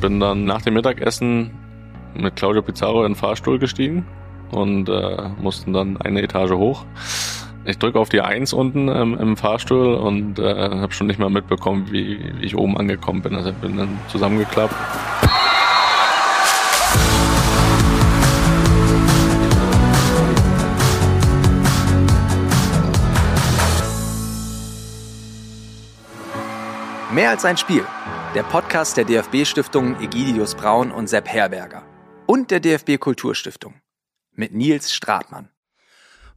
bin dann nach dem Mittagessen mit Claudio Pizarro in den Fahrstuhl gestiegen und äh, mussten dann eine Etage hoch. Ich drücke auf die Eins unten ähm, im Fahrstuhl und äh, habe schon nicht mal mitbekommen, wie, wie ich oben angekommen bin. Also bin dann zusammengeklappt. Mehr als ein Spiel. Der Podcast der DFB-Stiftungen Egidius Braun und Sepp Herberger. Und der DFB Kulturstiftung. Mit Nils Stratmann.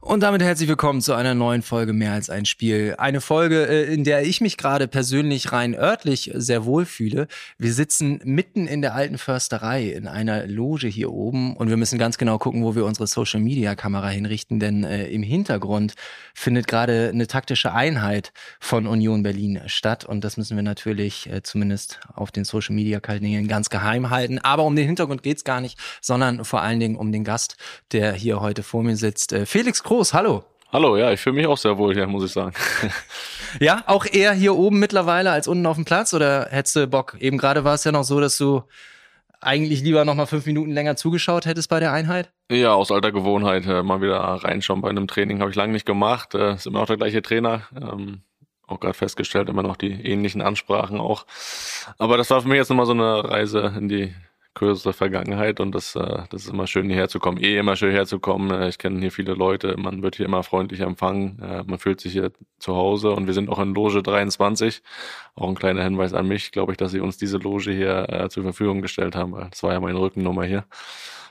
Und damit herzlich willkommen zu einer neuen Folge Mehr als ein Spiel. Eine Folge, äh, in der ich mich gerade persönlich rein örtlich sehr wohl fühle. Wir sitzen mitten in der alten Försterei in einer Loge hier oben und wir müssen ganz genau gucken, wo wir unsere Social Media Kamera hinrichten, denn äh, im Hintergrund findet gerade eine taktische Einheit von Union Berlin statt und das müssen wir natürlich äh, zumindest auf den Social Media Kanälen ganz geheim halten. Aber um den Hintergrund geht's gar nicht, sondern vor allen Dingen um den Gast, der hier heute vor mir sitzt. Äh, Felix Groß, hallo. Hallo, ja, ich fühle mich auch sehr wohl hier, muss ich sagen. ja, auch eher hier oben mittlerweile als unten auf dem Platz oder hättest du Bock? Eben gerade war es ja noch so, dass du eigentlich lieber noch mal fünf Minuten länger zugeschaut hättest bei der Einheit? Ja, aus alter Gewohnheit äh, mal wieder reinschauen bei einem Training habe ich lange nicht gemacht. Äh, ist immer noch der gleiche Trainer. Ähm, auch gerade festgestellt, immer noch die ähnlichen Ansprachen auch. Aber das war für mich jetzt nochmal so eine Reise in die kürzeste Vergangenheit und das, äh, das ist immer schön hierher zu kommen. Eh immer schön herzukommen. Äh, ich kenne hier viele Leute, man wird hier immer freundlich empfangen, äh, man fühlt sich hier zu Hause und wir sind auch in Loge 23. Auch ein kleiner Hinweis an mich, glaube ich, dass sie uns diese Loge hier äh, zur Verfügung gestellt haben, weil das war ja meine Rückennummer hier.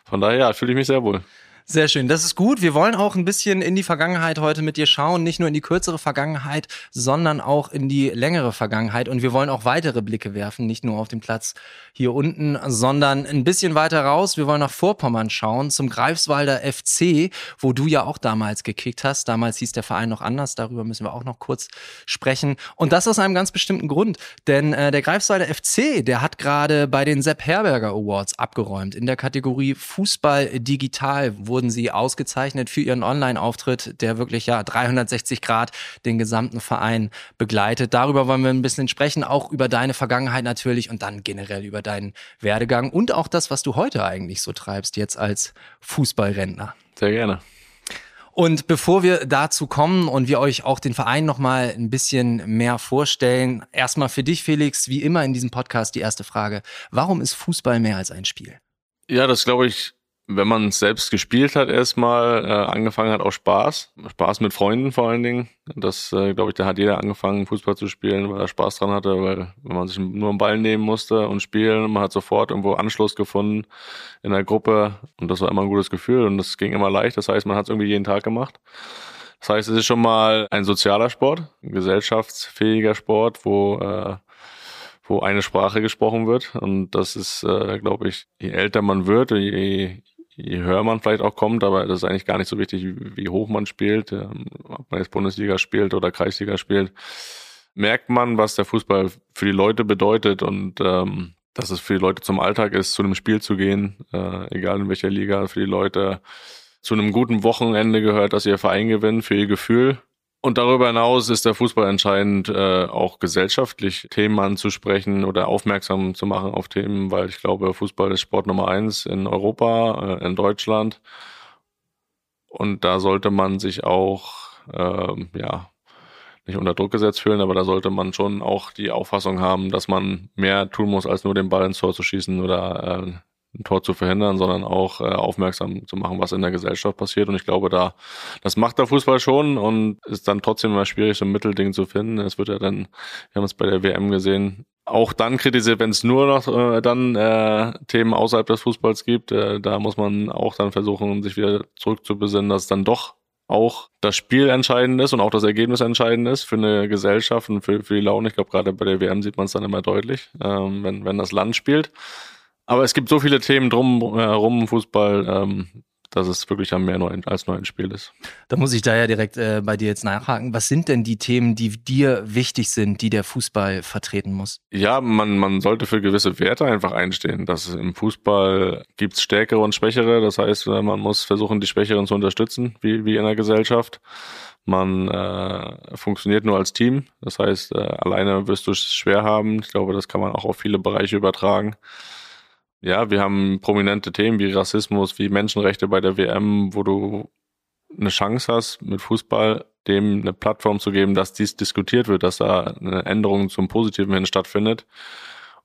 Von daher fühle ich mich sehr wohl. Sehr schön, das ist gut. Wir wollen auch ein bisschen in die Vergangenheit heute mit dir schauen, nicht nur in die kürzere Vergangenheit, sondern auch in die längere Vergangenheit. Und wir wollen auch weitere Blicke werfen, nicht nur auf den Platz hier unten, sondern ein bisschen weiter raus. Wir wollen nach Vorpommern schauen, zum Greifswalder FC, wo du ja auch damals gekickt hast. Damals hieß der Verein noch anders, darüber müssen wir auch noch kurz sprechen. Und das aus einem ganz bestimmten Grund, denn äh, der Greifswalder FC, der hat gerade bei den Sepp Herberger Awards abgeräumt in der Kategorie Fußball digital, wo wurden sie ausgezeichnet für ihren Online-Auftritt, der wirklich ja 360 Grad den gesamten Verein begleitet. Darüber wollen wir ein bisschen sprechen, auch über deine Vergangenheit natürlich und dann generell über deinen Werdegang und auch das, was du heute eigentlich so treibst, jetzt als Fußballrentner. Sehr gerne. Und bevor wir dazu kommen und wir euch auch den Verein noch mal ein bisschen mehr vorstellen, erstmal für dich Felix, wie immer in diesem Podcast die erste Frage: Warum ist Fußball mehr als ein Spiel? Ja, das glaube ich wenn man selbst gespielt hat, erstmal äh, angefangen hat, auch Spaß. Spaß mit Freunden vor allen Dingen. Das, äh, glaube ich, da hat jeder angefangen, Fußball zu spielen, weil er Spaß dran hatte, weil wenn man sich nur einen Ball nehmen musste und spielen, man hat sofort irgendwo Anschluss gefunden in der Gruppe und das war immer ein gutes Gefühl und das ging immer leicht. Das heißt, man hat es irgendwie jeden Tag gemacht. Das heißt, es ist schon mal ein sozialer Sport, ein gesellschaftsfähiger Sport, wo äh, wo eine Sprache gesprochen wird. Und das ist, äh, glaube ich, je älter man wird, je, je höher man vielleicht auch kommt, aber das ist eigentlich gar nicht so wichtig, wie, hoch man spielt, ähm, ob man jetzt Bundesliga spielt oder Kreisliga spielt, merkt man, was der Fußball für die Leute bedeutet und ähm, dass es für die Leute zum Alltag ist, zu einem Spiel zu gehen, äh, egal in welcher Liga, für die Leute zu einem guten Wochenende gehört, dass ihr Verein gewinnt, für ihr Gefühl und darüber hinaus ist der Fußball entscheidend, äh, auch gesellschaftlich Themen anzusprechen oder aufmerksam zu machen auf Themen, weil ich glaube, Fußball ist Sport Nummer eins in Europa, äh, in Deutschland. Und da sollte man sich auch, äh, ja, nicht unter Druck gesetzt fühlen, aber da sollte man schon auch die Auffassung haben, dass man mehr tun muss, als nur den Ball ins Tor zu schießen oder äh, ein Tor zu verhindern, sondern auch äh, aufmerksam zu machen, was in der Gesellschaft passiert. Und ich glaube, da das macht der Fußball schon und ist dann trotzdem immer schwierig, so ein Mittelding zu finden. Es wird ja dann, wir haben es bei der WM gesehen, auch dann kritisiert, wenn es nur noch äh, dann äh, Themen außerhalb des Fußballs gibt. Äh, da muss man auch dann versuchen, sich wieder zurückzubesinnen, dass es dann doch auch das Spiel entscheidend ist und auch das Ergebnis entscheidend ist für eine Gesellschaft und für, für die Laune. Ich glaube, gerade bei der WM sieht man es dann immer deutlich, ähm, wenn, wenn das Land spielt. Aber es gibt so viele Themen drum herum im Fußball, ähm, dass es wirklich mehr nur ein, als nur ein Spiel ist. Da muss ich da ja direkt äh, bei dir jetzt nachhaken. Was sind denn die Themen, die dir wichtig sind, die der Fußball vertreten muss? Ja, man, man sollte für gewisse Werte einfach einstehen. Dass im Fußball gibt es Stärkere und Schwächere. Das heißt, äh, man muss versuchen, die Schwächeren zu unterstützen, wie, wie in der Gesellschaft. Man äh, funktioniert nur als Team. Das heißt, äh, alleine wirst du es schwer haben. Ich glaube, das kann man auch auf viele Bereiche übertragen. Ja, wir haben prominente Themen wie Rassismus, wie Menschenrechte bei der WM, wo du eine Chance hast, mit Fußball dem eine Plattform zu geben, dass dies diskutiert wird, dass da eine Änderung zum Positiven hin stattfindet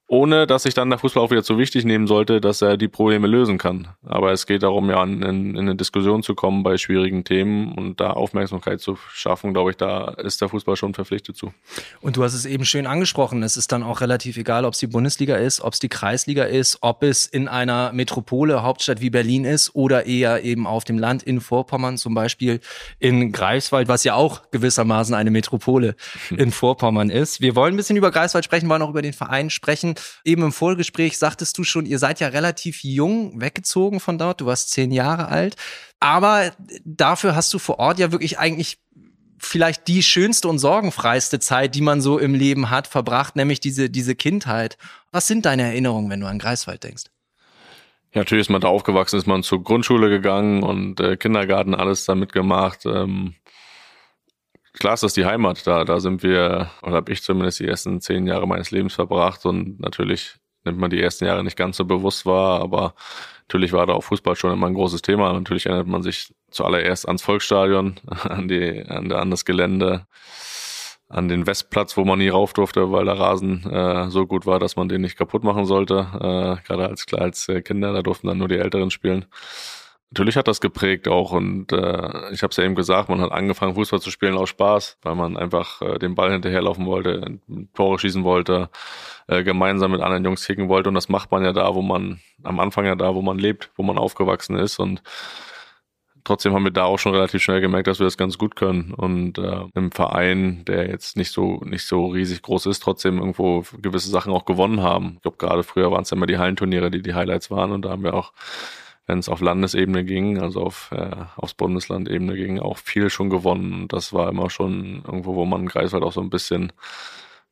ohne dass sich dann der Fußball auch wieder zu wichtig nehmen sollte, dass er die Probleme lösen kann. Aber es geht darum, ja, in, in eine Diskussion zu kommen bei schwierigen Themen und da Aufmerksamkeit zu schaffen, glaube ich, da ist der Fußball schon verpflichtet zu. Und du hast es eben schön angesprochen, es ist dann auch relativ egal, ob es die Bundesliga ist, ob es die Kreisliga ist, ob es in einer Metropole, Hauptstadt wie Berlin ist oder eher eben auf dem Land in Vorpommern, zum Beispiel in Greifswald, was ja auch gewissermaßen eine Metropole in Vorpommern ist. Wir wollen ein bisschen über Greifswald sprechen, wollen auch über den Verein sprechen. Eben im Vorgespräch sagtest du schon, ihr seid ja relativ jung weggezogen von dort. Du warst zehn Jahre alt. Aber dafür hast du vor Ort ja wirklich eigentlich vielleicht die schönste und sorgenfreiste Zeit, die man so im Leben hat, verbracht, nämlich diese, diese Kindheit. Was sind deine Erinnerungen, wenn du an Greifswald denkst? Ja, natürlich ist man da aufgewachsen, ist man zur Grundschule gegangen und äh, Kindergarten alles da mitgemacht. Ähm, klar ist das die Heimat. Da, da sind wir, oder habe ich zumindest die ersten zehn Jahre meines Lebens verbracht und natürlich nimmt man die ersten Jahre nicht ganz so bewusst wahr, aber natürlich war da auch Fußball schon immer ein großes Thema. Natürlich erinnert man sich zuallererst ans Volksstadion, an die, an, an das Gelände, an den Westplatz, wo man nie rauf durfte, weil der Rasen äh, so gut war, dass man den nicht kaputt machen sollte. Äh, gerade als, als Kinder, da durften dann nur die Älteren spielen. Natürlich hat das geprägt auch und äh, ich habe es ja eben gesagt, man hat angefangen Fußball zu spielen aus Spaß, weil man einfach äh, den Ball hinterherlaufen wollte, Tore schießen wollte, äh, gemeinsam mit anderen Jungs kicken wollte und das macht man ja da, wo man am Anfang ja da, wo man lebt, wo man aufgewachsen ist und trotzdem haben wir da auch schon relativ schnell gemerkt, dass wir das ganz gut können und äh, im Verein, der jetzt nicht so nicht so riesig groß ist, trotzdem irgendwo gewisse Sachen auch gewonnen haben. Ich glaube gerade früher waren es ja immer die Hallenturniere, die die Highlights waren und da haben wir auch wenn es auf Landesebene ging, also auf äh, aufs Bundeslandebene ging, auch viel schon gewonnen. Das war immer schon irgendwo, wo man Greifswald auch so ein bisschen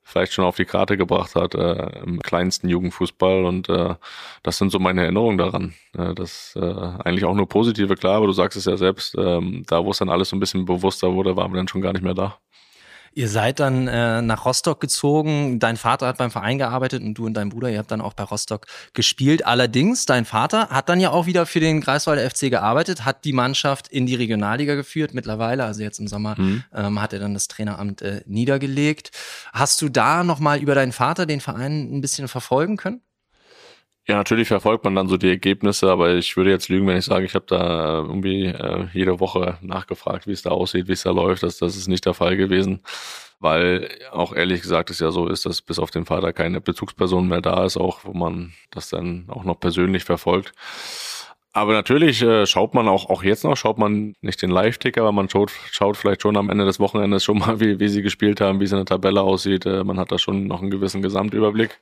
vielleicht schon auf die Karte gebracht hat, äh, im kleinsten Jugendfußball. Und äh, das sind so meine Erinnerungen daran. Äh, das äh, eigentlich auch nur positive, klar, aber du sagst es ja selbst, ähm, da wo es dann alles so ein bisschen bewusster wurde, waren wir dann schon gar nicht mehr da. Ihr seid dann äh, nach Rostock gezogen. Dein Vater hat beim Verein gearbeitet und du und dein Bruder, ihr habt dann auch bei Rostock gespielt. Allerdings, dein Vater hat dann ja auch wieder für den Greifswalder FC gearbeitet, hat die Mannschaft in die Regionalliga geführt mittlerweile. Also jetzt im Sommer mhm. ähm, hat er dann das Traineramt äh, niedergelegt. Hast du da nochmal über deinen Vater den Verein ein bisschen verfolgen können? Ja, natürlich verfolgt man dann so die Ergebnisse, aber ich würde jetzt lügen, wenn ich sage, ich habe da irgendwie äh, jede Woche nachgefragt, wie es da aussieht, wie es da läuft. Das, das ist nicht der Fall gewesen, weil auch ehrlich gesagt es ja so ist, dass bis auf den Vater keine Bezugsperson mehr da ist, auch wo man das dann auch noch persönlich verfolgt. Aber natürlich äh, schaut man auch, auch jetzt noch, schaut man nicht den Live-Ticker, aber man schaut, schaut vielleicht schon am Ende des Wochenendes schon mal, wie, wie sie gespielt haben, wie es in der Tabelle aussieht. Äh, man hat da schon noch einen gewissen Gesamtüberblick.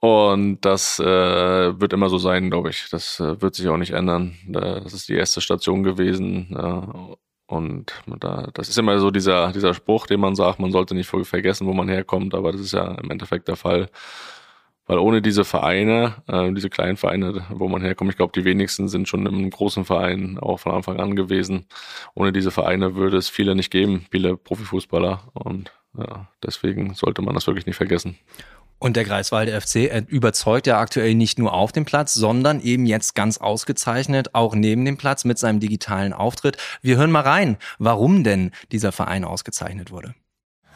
Und das äh, wird immer so sein, glaube ich. Das äh, wird sich auch nicht ändern. Das ist die erste Station gewesen. Äh, und da, das ist immer so dieser, dieser Spruch, den man sagt, man sollte nicht vergessen, wo man herkommt, aber das ist ja im Endeffekt der Fall. Weil ohne diese Vereine, äh, diese kleinen Vereine, wo man herkommt, ich glaube, die wenigsten sind schon im großen Verein auch von Anfang an gewesen. Ohne diese Vereine würde es viele nicht geben, viele Profifußballer. Und ja, deswegen sollte man das wirklich nicht vergessen. Und der Greifswalder FC überzeugt ja aktuell nicht nur auf dem Platz, sondern eben jetzt ganz ausgezeichnet auch neben dem Platz mit seinem digitalen Auftritt. Wir hören mal rein, warum denn dieser Verein ausgezeichnet wurde.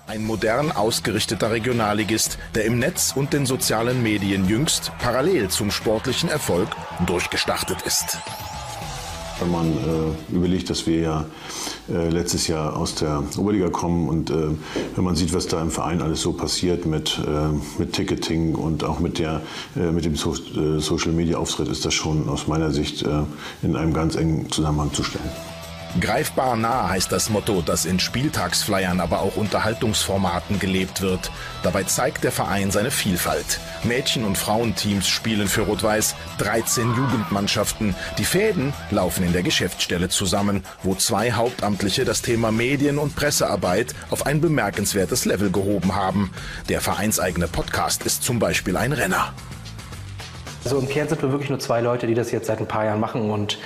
Ein modern ausgerichteter Regionalligist, der im Netz und den sozialen Medien jüngst parallel zum sportlichen Erfolg durchgestartet ist. Wenn man äh, überlegt, dass wir ja äh, letztes Jahr aus der Oberliga kommen und äh, wenn man sieht, was da im Verein alles so passiert mit, äh, mit Ticketing und auch mit, der, äh, mit dem so äh, Social Media Auftritt, ist das schon aus meiner Sicht in einem ganz engen Zusammenhang zu stellen. Greifbar nah heißt das Motto, das in Spieltagsflyern, aber auch Unterhaltungsformaten gelebt wird. Dabei zeigt der Verein seine Vielfalt. Mädchen- und Frauenteams spielen für Rot-Weiß, 13 Jugendmannschaften. Die Fäden laufen in der Geschäftsstelle zusammen, wo zwei Hauptamtliche das Thema Medien- und Pressearbeit auf ein bemerkenswertes Level gehoben haben. Der vereinseigene Podcast ist zum Beispiel ein Renner. Also im Kern sind wir wirklich nur zwei Leute, die das jetzt seit ein paar Jahren machen und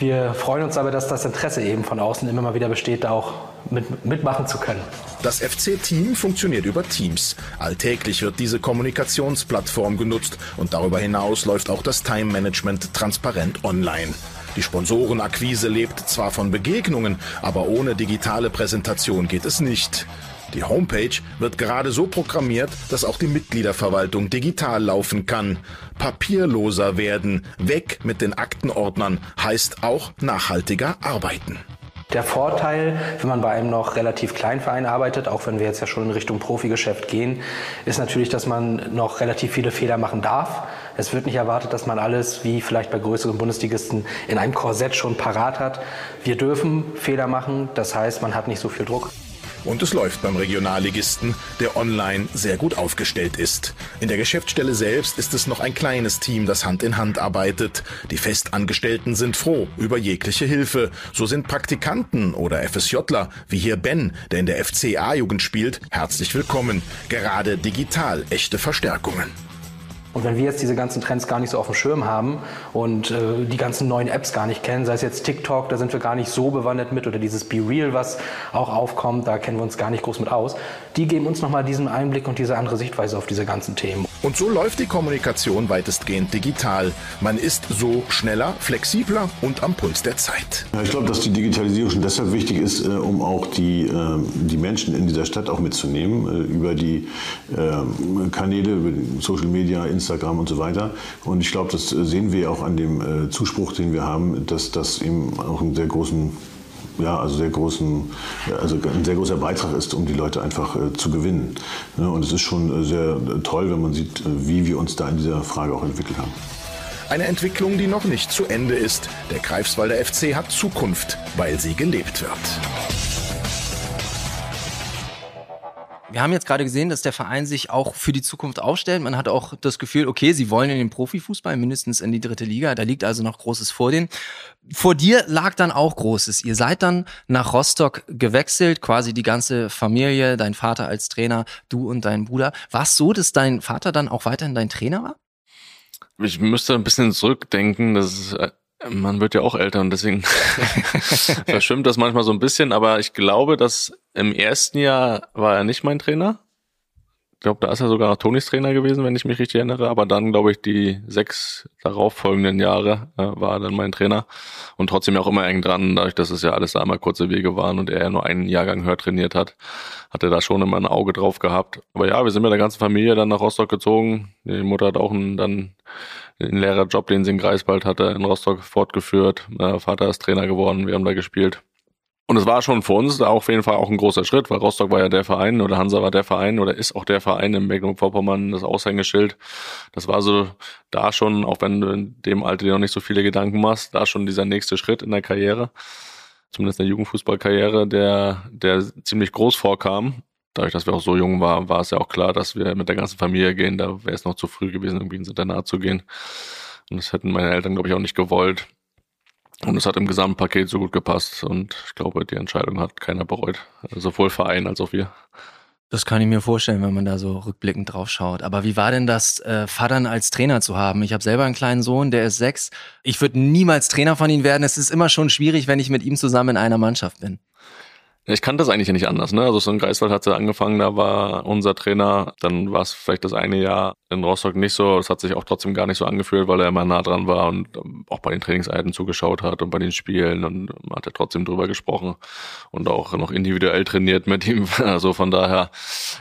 Wir freuen uns aber, dass das Interesse eben von außen immer mal wieder besteht, da auch mit, mitmachen zu können. Das FC-Team funktioniert über Teams. Alltäglich wird diese Kommunikationsplattform genutzt und darüber hinaus läuft auch das Time-Management transparent online. Die Sponsorenakquise lebt zwar von Begegnungen, aber ohne digitale Präsentation geht es nicht. Die Homepage wird gerade so programmiert, dass auch die Mitgliederverwaltung digital laufen kann. Papierloser werden, weg mit den Aktenordnern, heißt auch nachhaltiger arbeiten. Der Vorteil, wenn man bei einem noch relativ kleinen Verein arbeitet, auch wenn wir jetzt ja schon in Richtung Profigeschäft gehen, ist natürlich, dass man noch relativ viele Fehler machen darf. Es wird nicht erwartet, dass man alles, wie vielleicht bei größeren Bundesligisten, in einem Korsett schon parat hat. Wir dürfen Fehler machen, das heißt, man hat nicht so viel Druck. Und es läuft beim Regionalligisten, der online sehr gut aufgestellt ist. In der Geschäftsstelle selbst ist es noch ein kleines Team, das Hand in Hand arbeitet. Die Festangestellten sind froh über jegliche Hilfe. So sind Praktikanten oder FSJler, wie hier Ben, der in der FCA-Jugend spielt, herzlich willkommen. Gerade digital echte Verstärkungen. Und wenn wir jetzt diese ganzen Trends gar nicht so auf dem Schirm haben und äh, die ganzen neuen Apps gar nicht kennen, sei es jetzt TikTok, da sind wir gar nicht so bewandert mit, oder dieses Be Real, was auch aufkommt, da kennen wir uns gar nicht groß mit aus, die geben uns nochmal diesen Einblick und diese andere Sichtweise auf diese ganzen Themen. Und so läuft die Kommunikation weitestgehend digital. Man ist so schneller, flexibler und am Puls der Zeit. Ja, ich glaube, dass die Digitalisierung schon deshalb wichtig ist, äh, um auch die, äh, die Menschen in dieser Stadt auch mitzunehmen, äh, über die äh, Kanäle, über Social Media, Instagram und so weiter. Und ich glaube, das sehen wir auch an dem äh, Zuspruch, den wir haben, dass das eben auch einen sehr großen ja, also sehr großen, also ein sehr großer Beitrag ist, um die Leute einfach äh, zu gewinnen. Ja, und es ist schon äh, sehr toll, wenn man sieht, äh, wie wir uns da in dieser Frage auch entwickelt haben. Eine Entwicklung, die noch nicht zu Ende ist. Der Greifswalder FC hat Zukunft, weil sie gelebt wird. Wir haben jetzt gerade gesehen, dass der Verein sich auch für die Zukunft aufstellt. Man hat auch das Gefühl, okay, sie wollen in den Profifußball, mindestens in die dritte Liga. Da liegt also noch Großes vor denen. Vor dir lag dann auch Großes. Ihr seid dann nach Rostock gewechselt, quasi die ganze Familie, dein Vater als Trainer, du und dein Bruder. War es so, dass dein Vater dann auch weiterhin dein Trainer war? Ich müsste ein bisschen zurückdenken. Das ist man wird ja auch älter und deswegen verschwimmt das manchmal so ein bisschen, aber ich glaube, dass im ersten Jahr war er nicht mein Trainer. Ich glaube, da ist er sogar noch Tonis Trainer gewesen, wenn ich mich richtig erinnere. Aber dann, glaube ich, die sechs darauffolgenden Jahre äh, war er dann mein Trainer. Und trotzdem auch immer eng dran, dadurch, dass es ja alles da einmal kurze Wege waren und er ja nur einen Jahrgang höher trainiert hat, hat er da schon immer ein Auge drauf gehabt. Aber ja, wir sind mit der ganzen Familie dann nach Rostock gezogen. Die Mutter hat auch einen, dann den Lehrerjob, den sie in Greifswald hatte, in Rostock fortgeführt. Äh, Vater ist Trainer geworden, wir haben da gespielt. Und es war schon für uns auf jeden Fall auch ein großer Schritt, weil Rostock war ja der Verein oder Hansa war der Verein oder ist auch der Verein in Mecklenburg-Vorpommern, das Aushängeschild. Das war so da schon, auch wenn du in dem Alter dir noch nicht so viele Gedanken machst, da schon dieser nächste Schritt in der Karriere, zumindest in der Jugendfußballkarriere, der, der ziemlich groß vorkam dadurch, dass wir auch so jung waren, war es ja auch klar, dass wir mit der ganzen Familie gehen. Da wäre es noch zu früh gewesen, irgendwie ins Internat zu gehen. Und das hätten meine Eltern, glaube ich, auch nicht gewollt. Und es hat im Gesamtpaket so gut gepasst. Und ich glaube, die Entscheidung hat keiner bereut. Sowohl Verein als auch wir. Das kann ich mir vorstellen, wenn man da so rückblickend drauf schaut. Aber wie war denn das, äh, Vatern als Trainer zu haben? Ich habe selber einen kleinen Sohn, der ist sechs. Ich würde niemals Trainer von ihm werden. Es ist immer schon schwierig, wenn ich mit ihm zusammen in einer Mannschaft bin. Ich kannte das eigentlich nicht anders. Ne? Also so in Greifswald hat sie angefangen, da war unser Trainer, dann war es vielleicht das eine Jahr in Rostock nicht so. Das hat sich auch trotzdem gar nicht so angefühlt, weil er immer nah dran war und ähm, auch bei den Trainingseinheiten zugeschaut hat und bei den Spielen und man hat ja trotzdem drüber gesprochen und auch noch individuell trainiert mit ihm. Also von daher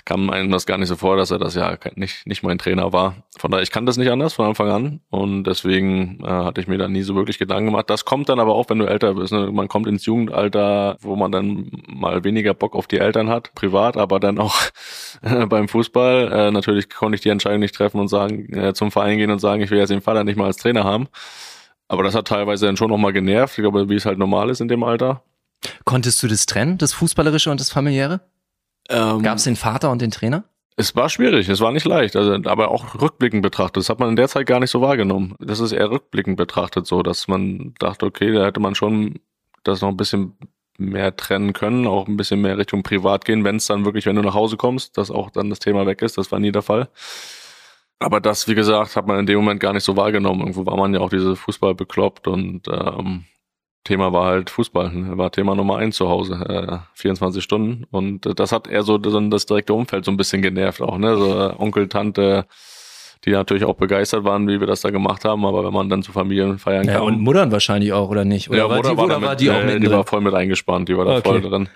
kam einem das gar nicht so vor, dass er das ja nicht, nicht mein Trainer war. Von daher, ich kannte das nicht anders von Anfang an und deswegen äh, hatte ich mir da nie so wirklich Gedanken gemacht. Das kommt dann aber auch, wenn du älter bist. Ne? Man kommt ins Jugendalter, wo man dann mal weniger Bock auf die Eltern hat, privat, aber dann auch äh, beim Fußball. Äh, natürlich konnte ich die Entscheidung nicht treffen und sagen, äh, zum Verein gehen und sagen, ich will jetzt den Vater nicht mal als Trainer haben. Aber das hat teilweise dann schon nochmal genervt. Ich glaube, wie es halt normal ist in dem Alter. Konntest du das trennen, das Fußballerische und das Familiäre? Ähm, Gab es den Vater und den Trainer? Es war schwierig, es war nicht leicht, also, aber auch rückblickend betrachtet. Das hat man in der Zeit gar nicht so wahrgenommen. Das ist eher rückblickend betrachtet so, dass man dachte, okay, da hätte man schon das noch ein bisschen mehr trennen können, auch ein bisschen mehr Richtung privat gehen, wenn es dann wirklich, wenn du nach Hause kommst, dass auch dann das Thema weg ist. Das war nie der Fall. Aber das, wie gesagt, hat man in dem Moment gar nicht so wahrgenommen. Irgendwo war man ja auch diese Fußball bekloppt und ähm, Thema war halt Fußball, ne? war Thema Nummer eins zu Hause, äh, 24 Stunden. Und äh, das hat eher so das direkte Umfeld so ein bisschen genervt auch, ne? So äh, Onkel, Tante, die natürlich auch begeistert waren, wie wir das da gemacht haben. Aber wenn man dann zu Familien feiern Ja, kam. und Muttern wahrscheinlich auch, oder nicht? Oder ja, war Mutter die, war, oder damit, war die auch äh, mit die war voll mit eingespannt, die war da Okay. voll drin.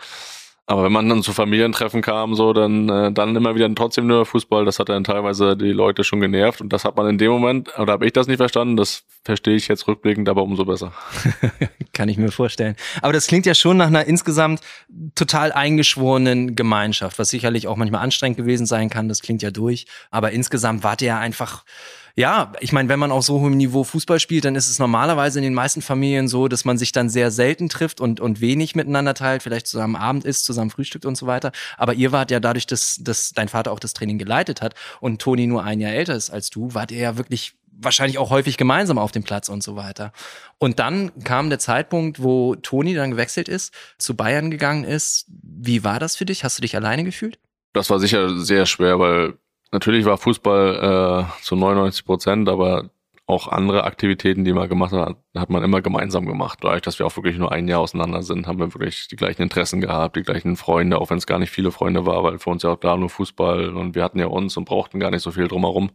Aber wenn man dann zu Familientreffen kam, so, dann, äh, dann immer wieder trotzdem nur Fußball, das hat dann teilweise die Leute schon genervt. Und das hat man in dem Moment, oder habe ich das nicht verstanden, das verstehe ich jetzt rückblickend, aber umso besser. Kann ich mir vorstellen. Aber das klingt ja schon nach einer insgesamt total eingeschworenen Gemeinschaft, was sicherlich auch manchmal anstrengend gewesen sein kann. Das klingt ja durch. Aber insgesamt wart ihr ja einfach, ja, ich meine, wenn man auf so hohem Niveau Fußball spielt, dann ist es normalerweise in den meisten Familien so, dass man sich dann sehr selten trifft und, und wenig miteinander teilt, vielleicht zusammen Abend isst, zusammen frühstückt und so weiter. Aber ihr wart ja dadurch, dass, dass dein Vater auch das Training geleitet hat und Toni nur ein Jahr älter ist als du, wart ihr ja wirklich wahrscheinlich auch häufig gemeinsam auf dem Platz und so weiter. Und dann kam der Zeitpunkt, wo Toni dann gewechselt ist, zu Bayern gegangen ist. Wie war das für dich? Hast du dich alleine gefühlt? Das war sicher sehr schwer, weil natürlich war Fußball äh, zu 99 Prozent, aber auch andere Aktivitäten, die man gemacht hat, hat man immer gemeinsam gemacht. Dadurch, dass wir auch wirklich nur ein Jahr auseinander sind, haben wir wirklich die gleichen Interessen gehabt, die gleichen Freunde, auch wenn es gar nicht viele Freunde war, weil für uns ja auch da nur Fußball und wir hatten ja uns und brauchten gar nicht so viel drumherum.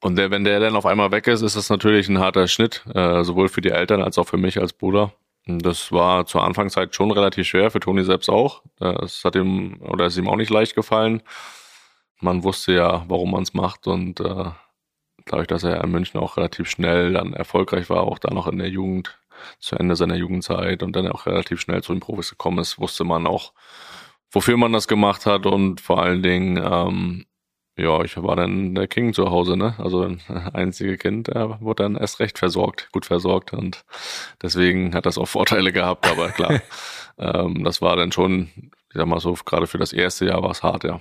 Und der, wenn der dann auf einmal weg ist, ist das natürlich ein harter Schnitt, äh, sowohl für die Eltern als auch für mich als Bruder. Das war zur Anfangszeit schon relativ schwer, für Toni selbst auch. Das hat ihm oder ist ihm auch nicht leicht gefallen. Man wusste ja, warum man es macht und äh, dadurch, dass er in München auch relativ schnell dann erfolgreich war, auch da noch in der Jugend, zu Ende seiner Jugendzeit und dann auch relativ schnell zu den Profis gekommen ist, wusste man auch, wofür man das gemacht hat und vor allen Dingen, ähm, ja, ich war dann der King zu Hause, ne? Also ein einzige Kind, der wurde dann erst recht versorgt, gut versorgt und deswegen hat das auch Vorteile gehabt, aber klar, ähm, das war dann schon, ich sag mal so, gerade für das erste Jahr war es hart, ja.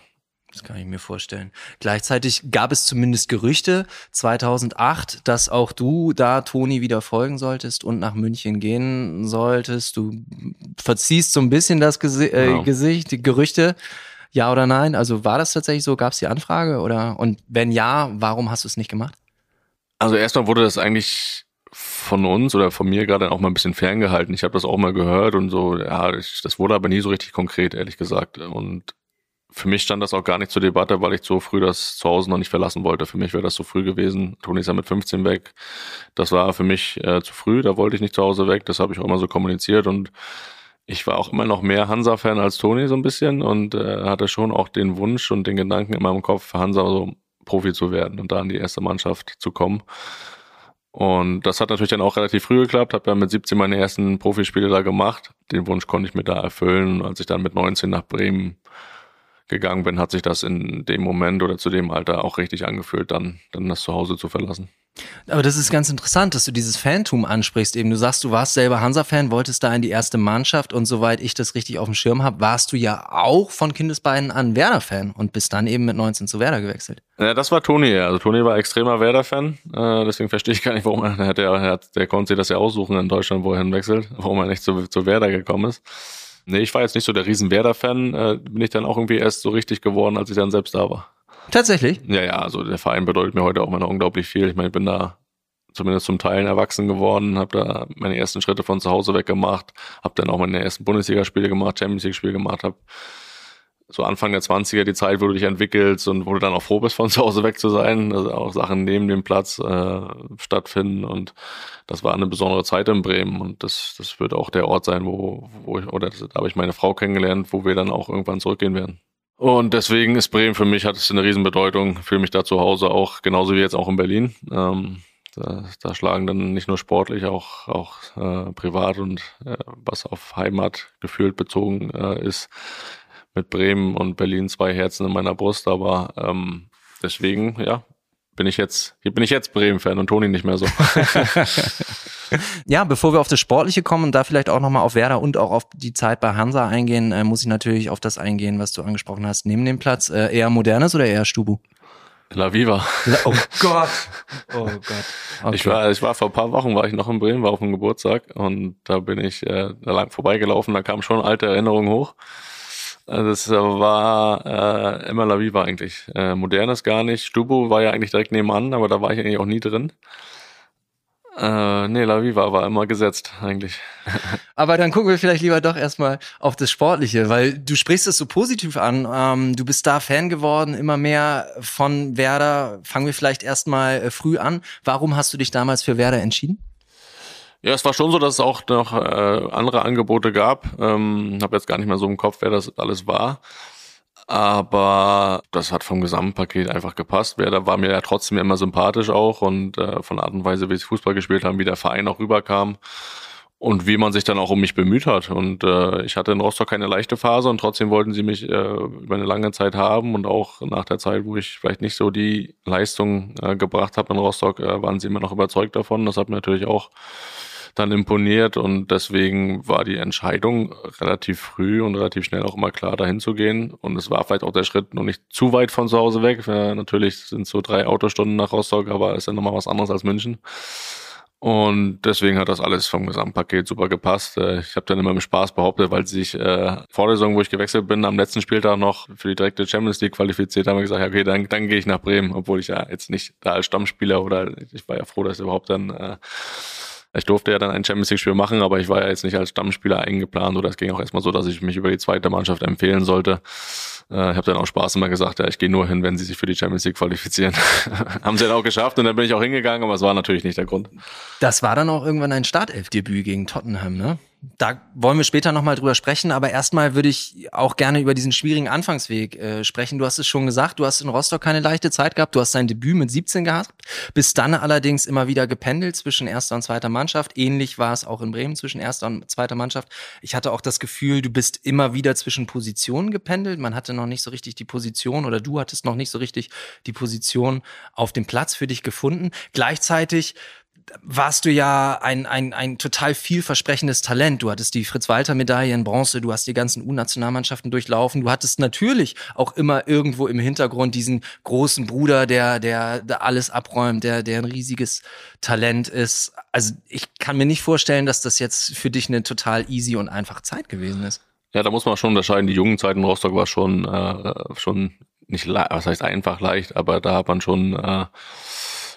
Das kann ich mir vorstellen. Gleichzeitig gab es zumindest Gerüchte 2008, dass auch du da Toni wieder folgen solltest und nach München gehen solltest. Du verziehst so ein bisschen das Gesi äh, Ja. Gesicht, die Gerüchte. Ja oder nein? Also war das tatsächlich so? Gab es die Anfrage oder? Und wenn ja, warum hast du es nicht gemacht? Also erstmal wurde das eigentlich von uns oder von mir gerade auch mal ein bisschen ferngehalten. Ich habe das auch mal gehört und so, ja, ich, das wurde aber nie so richtig konkret, ehrlich gesagt. Und für mich stand das auch gar nicht zur Debatte, weil ich so früh das zu Hause noch nicht verlassen wollte. Für mich wäre das zu früh gewesen. Toni ist ja mit 15 weg. Das war für mich äh, zu früh, da wollte ich nicht zu Hause weg. Das habe ich auch immer so kommuniziert und ich war auch immer noch mehr Hansa-Fan als Toni so ein bisschen und äh, hatte schon auch den Wunsch und den Gedanken in meinem Kopf, für Hansa so Profi zu werden und da in die erste Mannschaft zu kommen. Und das hat natürlich dann auch relativ früh geklappt, habe ja mit 17 meine ersten Profispiele da gemacht. Den Wunsch konnte ich mir da erfüllen. Als ich dann mit 19 nach Bremen gegangen bin, hat sich das in dem Moment oder zu dem Alter auch richtig angefühlt, dann, dann das Zuhause zu verlassen. Aber das ist ganz interessant, dass du dieses Fantum ansprichst. Eben, du sagst, du warst selber Hansa-Fan, wolltest da in die erste Mannschaft und soweit ich das richtig auf dem Schirm habe, warst du ja auch von Kindesbeinen an Werder-Fan und bist dann eben mit 19 zu Werder gewechselt. Ja, das war Toni, ja. Also Toni war extremer Werder-Fan, äh, deswegen verstehe ich gar nicht, warum er, der, er der konnte sich das ja aussuchen in Deutschland, wo er hinwechselt, warum er nicht zu, zu Werder gekommen ist. Nee, ich war jetzt nicht so der riesen Werder-Fan, äh, bin ich dann auch irgendwie erst so richtig geworden, als ich dann selbst da war. Tatsächlich? Ja, ja, also der Verein bedeutet mir heute auch immer noch unglaublich viel. Ich meine, ich bin da zumindest zum Teil erwachsen geworden, habe da meine ersten Schritte von zu Hause weg gemacht, habe dann auch meine ersten Bundesligaspiele gemacht, Champions League-Spiele gemacht, habe so Anfang der 20er die Zeit, wo du dich entwickelst und wo du dann auch froh bist, von zu Hause weg zu sein, also auch Sachen neben dem Platz äh, stattfinden und das war eine besondere Zeit in Bremen und das, das wird auch der Ort sein, wo, wo ich, oder da habe ich meine Frau kennengelernt, wo wir dann auch irgendwann zurückgehen werden. Und deswegen ist Bremen für mich, hat es eine Riesenbedeutung, fühle mich da zu Hause auch, genauso wie jetzt auch in Berlin. Ähm, da, da schlagen dann nicht nur sportlich, auch, auch äh, privat und äh, was auf Heimat gefühlt bezogen äh, ist, mit Bremen und Berlin zwei Herzen in meiner Brust. Aber ähm, deswegen, ja, bin ich jetzt, bin ich jetzt Bremen-Fan und Toni nicht mehr so. Ja, bevor wir auf das Sportliche kommen und da vielleicht auch nochmal auf Werder und auch auf die Zeit bei Hansa eingehen, äh, muss ich natürlich auf das eingehen, was du angesprochen hast. Neben dem Platz äh, eher modernes oder eher Stubu? La Viva. Oh Gott. Oh Gott. Okay. Ich war, ich war vor ein paar Wochen war ich noch in Bremen, war auf dem Geburtstag und da bin ich äh, da lang vorbeigelaufen, da kamen schon alte Erinnerungen hoch. Das war äh, immer La Viva eigentlich. Äh, modernes gar nicht. Stubo war ja eigentlich direkt nebenan, aber da war ich eigentlich auch nie drin. Äh, nee, La Viva war immer gesetzt, eigentlich. Aber dann gucken wir vielleicht lieber doch erstmal auf das Sportliche, weil du sprichst es so positiv an. Ähm, du bist da Fan geworden, immer mehr von Werder. Fangen wir vielleicht erstmal äh, früh an. Warum hast du dich damals für Werder entschieden? Ja, es war schon so, dass es auch noch äh, andere Angebote gab. Ähm, habe jetzt gar nicht mehr so im Kopf, wer das alles war. Aber das hat vom Gesamtpaket einfach gepasst. Werder war mir ja trotzdem immer sympathisch auch und äh, von Art und Weise, wie sie Fußball gespielt haben, wie der Verein auch rüberkam und wie man sich dann auch um mich bemüht hat. Und äh, ich hatte in Rostock keine leichte Phase und trotzdem wollten sie mich äh, über eine lange Zeit haben und auch nach der Zeit, wo ich vielleicht nicht so die Leistung äh, gebracht habe in Rostock, äh, waren sie immer noch überzeugt davon. Das hat mir natürlich auch dann imponiert und deswegen war die Entscheidung relativ früh und relativ schnell auch immer klar, dahin zu gehen. Und es war vielleicht auch der Schritt noch nicht zu weit von zu Hause weg. Äh, natürlich sind so drei Autostunden nach Rostock, aber ist ja nochmal was anderes als München. Und deswegen hat das alles vom Gesamtpaket super gepasst. Äh, ich habe dann immer mit Spaß behauptet, weil sich äh, vor der Saison, wo ich gewechselt bin, am letzten Spieltag noch für die direkte Champions League qualifiziert, haben gesagt, okay, dann, dann gehe ich nach Bremen, obwohl ich ja jetzt nicht da als Stammspieler oder ich war ja froh, dass ich überhaupt dann äh, ich durfte ja dann ein Champions League-Spiel machen, aber ich war ja jetzt nicht als Stammspieler eingeplant oder es ging auch erstmal so, dass ich mich über die zweite Mannschaft empfehlen sollte. Äh, ich habe dann auch Spaß immer gesagt, ja, ich gehe nur hin, wenn sie sich für die Champions League qualifizieren. Haben sie dann auch geschafft und dann bin ich auch hingegangen, aber es war natürlich nicht der Grund. Das war dann auch irgendwann ein Startelfdebüt gegen Tottenham, ne? Da wollen wir später nochmal drüber sprechen, aber erstmal würde ich auch gerne über diesen schwierigen Anfangsweg äh, sprechen. Du hast es schon gesagt, du hast in Rostock keine leichte Zeit gehabt, du hast dein Debüt mit 17 gehabt, bist dann allerdings immer wieder gependelt zwischen erster und zweiter Mannschaft. Ähnlich war es auch in Bremen zwischen erster und zweiter Mannschaft. Ich hatte auch das Gefühl, du bist immer wieder zwischen Positionen gependelt. Man hatte noch nicht so richtig die Position oder du hattest noch nicht so richtig die Position auf dem Platz für dich gefunden. Gleichzeitig warst du ja ein, ein, ein total vielversprechendes Talent. Du hattest die Fritz-Walter-Medaille in Bronze, du hast die ganzen U-Nationalmannschaften durchlaufen. Du hattest natürlich auch immer irgendwo im Hintergrund diesen großen Bruder, der, der, der alles abräumt, der, der ein riesiges Talent ist. Also ich kann mir nicht vorstellen, dass das jetzt für dich eine total easy und einfache Zeit gewesen ist. Ja, da muss man schon unterscheiden. Die jungen Zeiten in Rostock war schon, äh, schon nicht, was heißt einfach leicht, aber da hat man schon äh,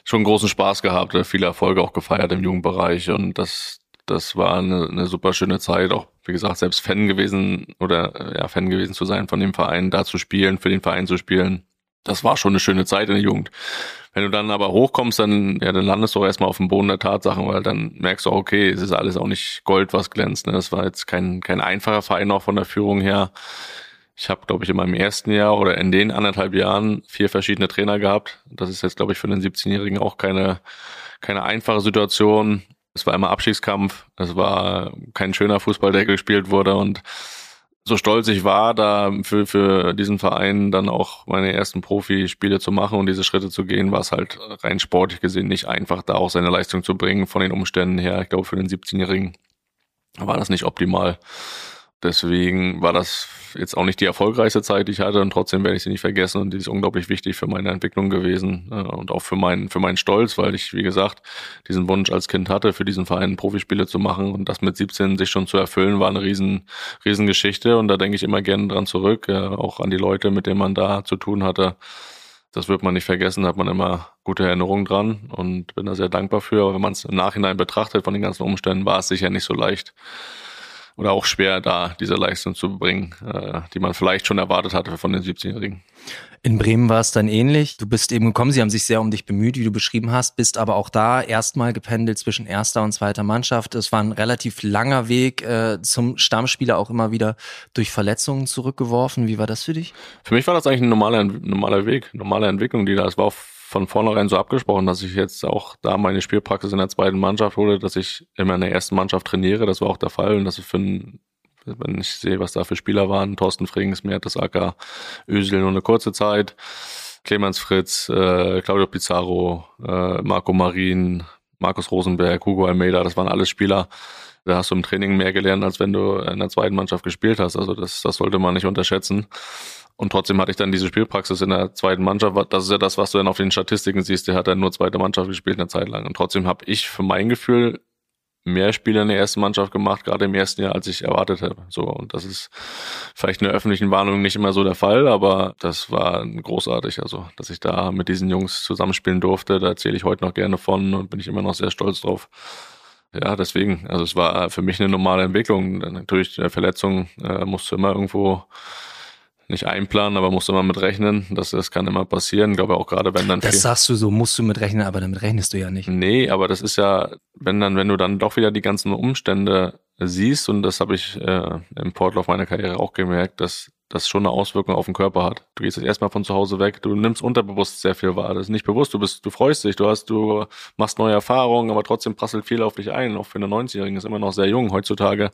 schon großen Spaß gehabt, äh, viele Erfolge auch gefeiert im Jugendbereich und das, das war eine, eine super schöne Zeit, auch wie gesagt, selbst Fan gewesen oder ja, Fan gewesen zu sein von dem Verein, da zu spielen, für den Verein zu spielen. Das war schon eine schöne Zeit in der Jugend. Wenn du dann aber hochkommst, dann, ja, dann landest du auch erstmal auf dem Boden der Tatsachen, weil dann merkst du, okay, es ist alles auch nicht Gold, was glänzt. Ne? Das war jetzt kein, kein einfacher Verein auch von der Führung her. Ich habe, glaube ich, in meinem ersten Jahr oder in den anderthalb Jahren vier verschiedene Trainer gehabt. Das ist jetzt, glaube ich, für den 17-Jährigen auch keine, keine einfache Situation. Es war immer Abstiegskampf. Es war kein schöner Fußball, der gespielt wurde. Und so stolz ich war, da für, für diesen Verein dann auch meine ersten Profispiele zu machen und diese Schritte zu gehen, war es halt rein sportlich gesehen nicht einfach, da auch seine Leistung zu bringen von den Umständen her. Ich glaube, für den 17-Jährigen war das nicht optimal. Deswegen war das jetzt auch nicht die erfolgreichste Zeit, die ich hatte und trotzdem werde ich sie nicht vergessen und die ist unglaublich wichtig für meine Entwicklung gewesen äh, und auch für meinen für meinen Stolz, weil ich wie gesagt diesen Wunsch als Kind hatte, für diesen Verein Profispiele zu machen und das mit 17 sich schon zu erfüllen, war eine riesen riesen Geschichte und da denke ich immer gerne dran zurück, äh, auch an die Leute, mit denen man da zu tun hatte. Das wird man nicht vergessen, hat man immer gute Erinnerungen dran und bin da sehr dankbar für. Aber wenn man es im Nachhinein betrachtet von den ganzen Umständen, war es sicher nicht so leicht oder auch schwer, da diese Leistung zu bringen, äh, die man vielleicht schon erwartet hatte von den 17-Jährigen. In Bremen war es dann ähnlich. Du bist eben gekommen, sie haben sich sehr um dich bemüht, wie du beschrieben hast, bist aber auch da erstmal gependelt zwischen erster und zweiter Mannschaft. Es war ein relativ langer Weg äh, zum Stammspieler, auch immer wieder durch Verletzungen zurückgeworfen. Wie war das für dich? Für mich war das eigentlich ein normaler, normaler Weg, normale Entwicklung, die da. Es war auch von vornherein so abgesprochen, dass ich jetzt auch da meine Spielpraxis in der zweiten Mannschaft hole, dass ich immer in der ersten Mannschaft trainiere. Das war auch der Fall und dass ich für ein, wenn ich sehe, was da für Spieler waren, Thorsten Frings, Mertesacker, Ösel nur eine kurze Zeit, Clemens Fritz, äh, Claudio Pizarro, äh, Marco Marin, Markus Rosenberg, Hugo Almeida, das waren alles Spieler, da hast du im Training mehr gelernt, als wenn du in der zweiten Mannschaft gespielt hast. Also das, das sollte man nicht unterschätzen. Und trotzdem hatte ich dann diese Spielpraxis in der zweiten Mannschaft. Das ist ja das, was du dann auf den Statistiken siehst. Der hat dann nur zweite Mannschaft gespielt eine Zeit lang. Und trotzdem habe ich für mein Gefühl mehr Spiele in der ersten Mannschaft gemacht, gerade im ersten Jahr, als ich erwartet habe. So, und das ist vielleicht in der öffentlichen Warnung nicht immer so der Fall, aber das war großartig. Also, dass ich da mit diesen Jungs zusammenspielen durfte, da erzähle ich heute noch gerne von und bin ich immer noch sehr stolz drauf. Ja, deswegen, also es war für mich eine normale Entwicklung. Natürlich, der Verletzung äh, musste immer irgendwo nicht einplanen, aber musst immer mit rechnen. Das, das kann immer passieren. Ich glaube auch gerade, wenn dann. Das sagst du so, musst du mit rechnen, aber damit rechnest du ja nicht. Nee, aber das ist ja, wenn dann, wenn du dann doch wieder die ganzen Umstände siehst, und das habe ich äh, im Portlauf meiner Karriere auch gemerkt, dass das schon eine Auswirkung auf den Körper hat. Du gehst jetzt erstmal von zu Hause weg, du nimmst unterbewusst sehr viel wahr. Das ist nicht bewusst, du bist, du freust dich, du hast, du machst neue Erfahrungen, aber trotzdem prasselt viel auf dich ein. Auch für einen 90-Jährigen ist immer noch sehr jung. Heutzutage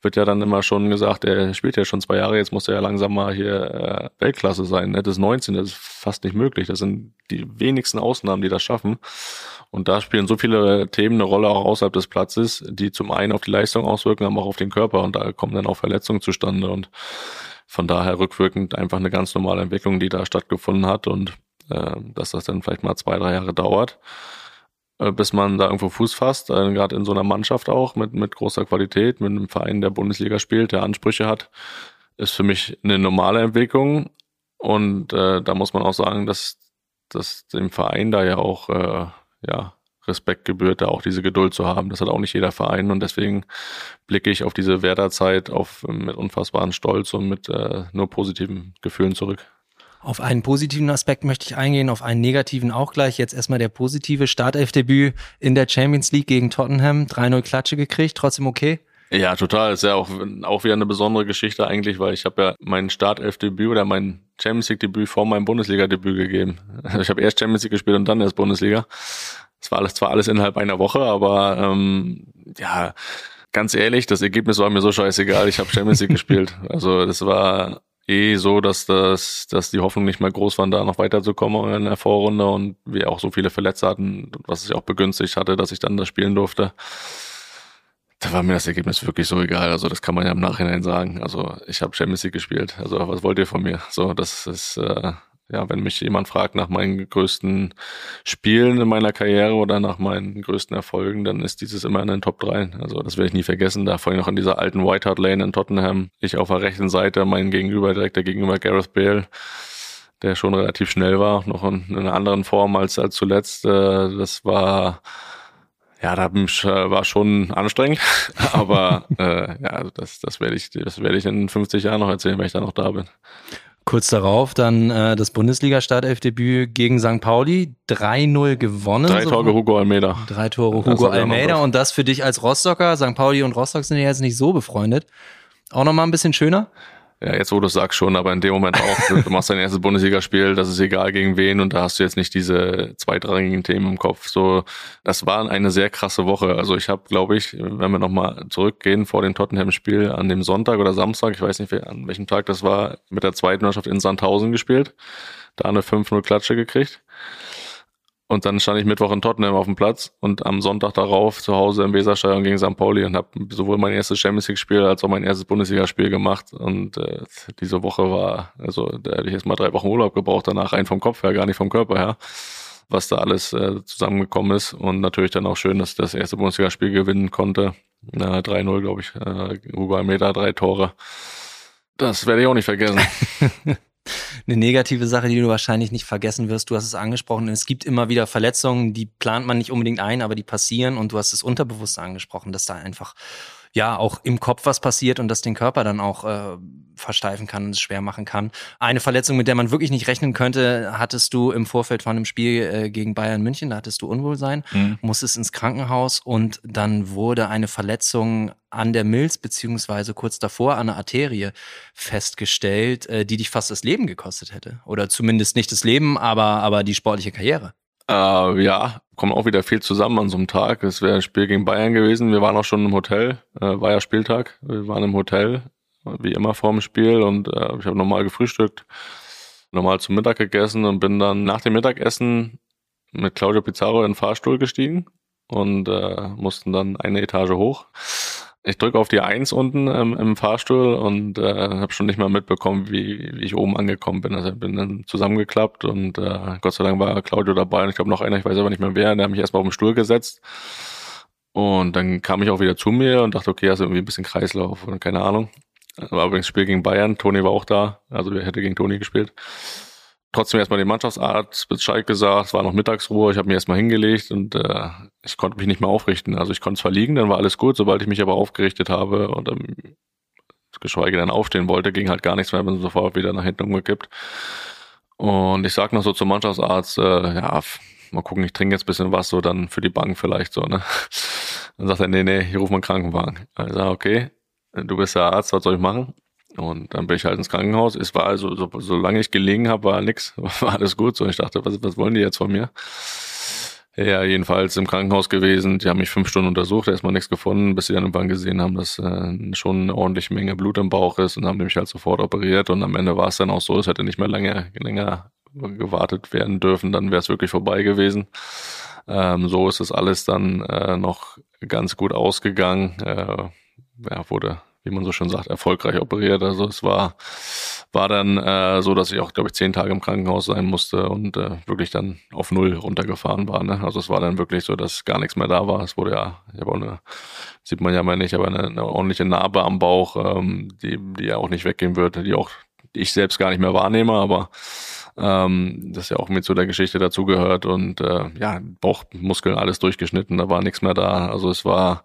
wird ja dann immer schon gesagt, er spielt ja schon zwei Jahre, jetzt muss er ja langsam mal hier äh, Weltklasse sein. Ne? Das ist 19, das ist fast nicht möglich. Das sind die wenigsten Ausnahmen, die das schaffen. Und da spielen so viele Themen eine Rolle auch außerhalb des Platzes, die zum einen auf die Leistung auswirken, aber auch auf den Körper. Und da kommen dann auch Verletzungen zustande. Und von daher rückwirkend einfach eine ganz normale Entwicklung, die da stattgefunden hat und äh, dass das dann vielleicht mal zwei, drei Jahre dauert, äh, bis man da irgendwo Fuß fasst, äh, gerade in so einer Mannschaft auch mit, mit großer Qualität, mit einem Verein, der Bundesliga spielt, der Ansprüche hat, ist für mich eine normale Entwicklung. Und äh, da muss man auch sagen, dass, dass dem Verein da ja auch äh, ja, Respekt gebührt, da auch diese Geduld zu haben. Das hat auch nicht jeder Verein und deswegen blicke ich auf diese Werderzeit auf, mit unfassbaren Stolz und mit äh, nur positiven Gefühlen zurück. Auf einen positiven Aspekt möchte ich eingehen, auf einen negativen auch gleich. Jetzt erstmal der positive Startelfdebüt in der Champions League gegen Tottenham. 3-0 Klatsche gekriegt, trotzdem okay? Ja, total. Ist ja auch, auch wieder eine besondere Geschichte eigentlich, weil ich habe ja mein Startelfdebüt oder mein Champions League Debüt vor meinem Bundesliga-Debüt gegeben. Ich habe erst Champions League gespielt und dann erst Bundesliga. Es war alles zwar alles innerhalb einer Woche, aber ähm, ja, ganz ehrlich, das Ergebnis war mir so scheißegal. Ich habe Champions League gespielt. Also das war eh so, dass das, dass die Hoffnung nicht mehr groß waren, da noch weiterzukommen in der Vorrunde und wir auch so viele Verletzte hatten, was ja auch begünstigt hatte, dass ich dann das spielen durfte. Da war mir das Ergebnis wirklich so egal. Also das kann man ja im Nachhinein sagen. Also ich habe Champions League gespielt. Also was wollt ihr von mir? So, das ist äh, ja, wenn mich jemand fragt nach meinen größten Spielen in meiner Karriere oder nach meinen größten Erfolgen, dann ist dieses immer in den Top 3. Also das werde ich nie vergessen. Da vorhin noch in dieser alten White Hart Lane in Tottenham. Ich auf der rechten Seite, mein Gegenüber, direkt der Gegenüber Gareth Bale, der schon relativ schnell war, noch in, in einer anderen Form als, als zuletzt. Äh, das war ja, da war schon anstrengend, aber äh, ja, das, das werde ich, das werde ich in 50 Jahren noch erzählen, wenn ich da noch da bin. Kurz darauf dann äh, das Bundesliga-Startelfdebüt gegen St. Pauli. 3-0 gewonnen. Drei Tore Hugo Almeida. Drei Tore Hugo Almeida. Und das für dich als Rostocker. St. Pauli und Rostock sind ja jetzt nicht so befreundet. Auch nochmal ein bisschen schöner? Ja, jetzt wo du sagst schon, aber in dem Moment auch, du machst dein erstes Bundesligaspiel, das ist egal gegen wen und da hast du jetzt nicht diese zweitrangigen Themen im Kopf. So, das war eine sehr krasse Woche. Also ich habe, glaube ich, wenn wir nochmal zurückgehen vor dem Tottenham-Spiel an dem Sonntag oder Samstag, ich weiß nicht, an welchem Tag das war, mit der zweiten Mannschaft in Sandhausen gespielt, da eine 5-0 Klatsche gekriegt. Und dann stand ich Mittwoch in Tottenham auf dem Platz und am Sonntag darauf zu Hause im Weserstadion gegen St. Pauli und habe sowohl mein erstes Champions League-Spiel als auch mein erstes Bundesligaspiel gemacht. Und äh, diese Woche war, also da hätte ich jetzt mal drei Wochen Urlaub gebraucht, danach rein vom Kopf her, gar nicht vom Körper her, was da alles äh, zusammengekommen ist. Und natürlich dann auch schön, dass ich das erste Bundesligaspiel gewinnen konnte. Äh, 3-0, glaube ich. Äh, Hugo Almeida, drei Tore. Das werde ich auch nicht vergessen. eine negative Sache, die du wahrscheinlich nicht vergessen wirst. Du hast es angesprochen. Es gibt immer wieder Verletzungen, die plant man nicht unbedingt ein, aber die passieren. Und du hast es unterbewusst angesprochen, dass da einfach ja auch im Kopf was passiert und das den Körper dann auch äh, versteifen kann und es schwer machen kann. Eine Verletzung, mit der man wirklich nicht rechnen könnte, hattest du im Vorfeld von einem Spiel äh, gegen Bayern München, da hattest du Unwohlsein, mhm. musstest ins Krankenhaus und dann wurde eine Verletzung an der Milz beziehungsweise kurz davor an der Arterie festgestellt, äh, die dich fast das Leben gekostet hätte. Oder zumindest nicht das Leben, aber, aber die sportliche Karriere. Äh, ja, kommen auch wieder viel zusammen an so einem Tag. Es wäre ein Spiel gegen Bayern gewesen. Wir waren auch schon im Hotel. Äh, war ja Spieltag. Wir waren im Hotel, wie immer vor dem Spiel. Und äh, ich habe normal gefrühstückt, normal zum Mittag gegessen und bin dann nach dem Mittagessen mit Claudio Pizarro in den Fahrstuhl gestiegen und äh, mussten dann eine Etage hoch ich drücke auf die Eins unten ähm, im Fahrstuhl und äh, habe schon nicht mal mitbekommen, wie, wie ich oben angekommen bin. Also bin dann zusammengeklappt und äh, Gott sei Dank war Claudio dabei und ich glaube noch einer, ich weiß aber nicht mehr wer, der hat mich erstmal auf den Stuhl gesetzt Und dann kam ich auch wieder zu mir und dachte, okay, hast du irgendwie ein bisschen Kreislauf und keine Ahnung. War übrigens Spiel gegen Bayern, Toni war auch da, also der hätte gegen Toni gespielt. Trotzdem erstmal den Mannschaftsarzt Bescheid gesagt, es war noch Mittagsruhe, ich habe mich erstmal hingelegt und äh, ich konnte mich nicht mehr aufrichten. Also ich konnte zwar liegen, dann war alles gut, sobald ich mich aber aufgerichtet habe und ähm, geschweige denn aufstehen wollte, ging halt gar nichts mehr, bin sofort wieder nach hinten umgekippt. Und ich sag noch so zum Mannschaftsarzt, äh, ja, mal gucken, ich trinke jetzt bisschen was, so dann für die Bank vielleicht so, ne? Dann sagt er, nee, nee, hier ruft man Krankenwagen. Also okay, du bist der Arzt, was soll ich machen? Und dann bin ich halt ins Krankenhaus. Es war also, so, solange ich gelegen habe, war nix, war alles gut. So, ich dachte, was, was wollen die jetzt von mir? Ja, jedenfalls im Krankenhaus gewesen. Die haben mich fünf Stunden untersucht, erstmal nichts gefunden, bis sie dann irgendwann gesehen haben, dass äh, schon eine ordentliche Menge Blut im Bauch ist und haben mich halt sofort operiert. Und am Ende war es dann auch so, es hätte nicht mehr lange, länger gewartet werden dürfen, dann wäre es wirklich vorbei gewesen. Ähm, so ist es alles dann äh, noch ganz gut ausgegangen. Äh, ja, wurde wie man so schön sagt, erfolgreich operiert. Also es war, war dann äh, so, dass ich auch, glaube ich, zehn Tage im Krankenhaus sein musste und äh, wirklich dann auf null runtergefahren war. Ne? Also es war dann wirklich so, dass gar nichts mehr da war. Es wurde ja, ich habe auch eine, sieht man ja mal nicht, aber eine, eine ordentliche Narbe am Bauch, ähm, die, die ja auch nicht weggehen wird, die auch ich selbst gar nicht mehr wahrnehme, aber ähm, das ja auch mit zu der Geschichte dazugehört und äh, ja, Bauchmuskeln alles durchgeschnitten, da war nichts mehr da. Also es war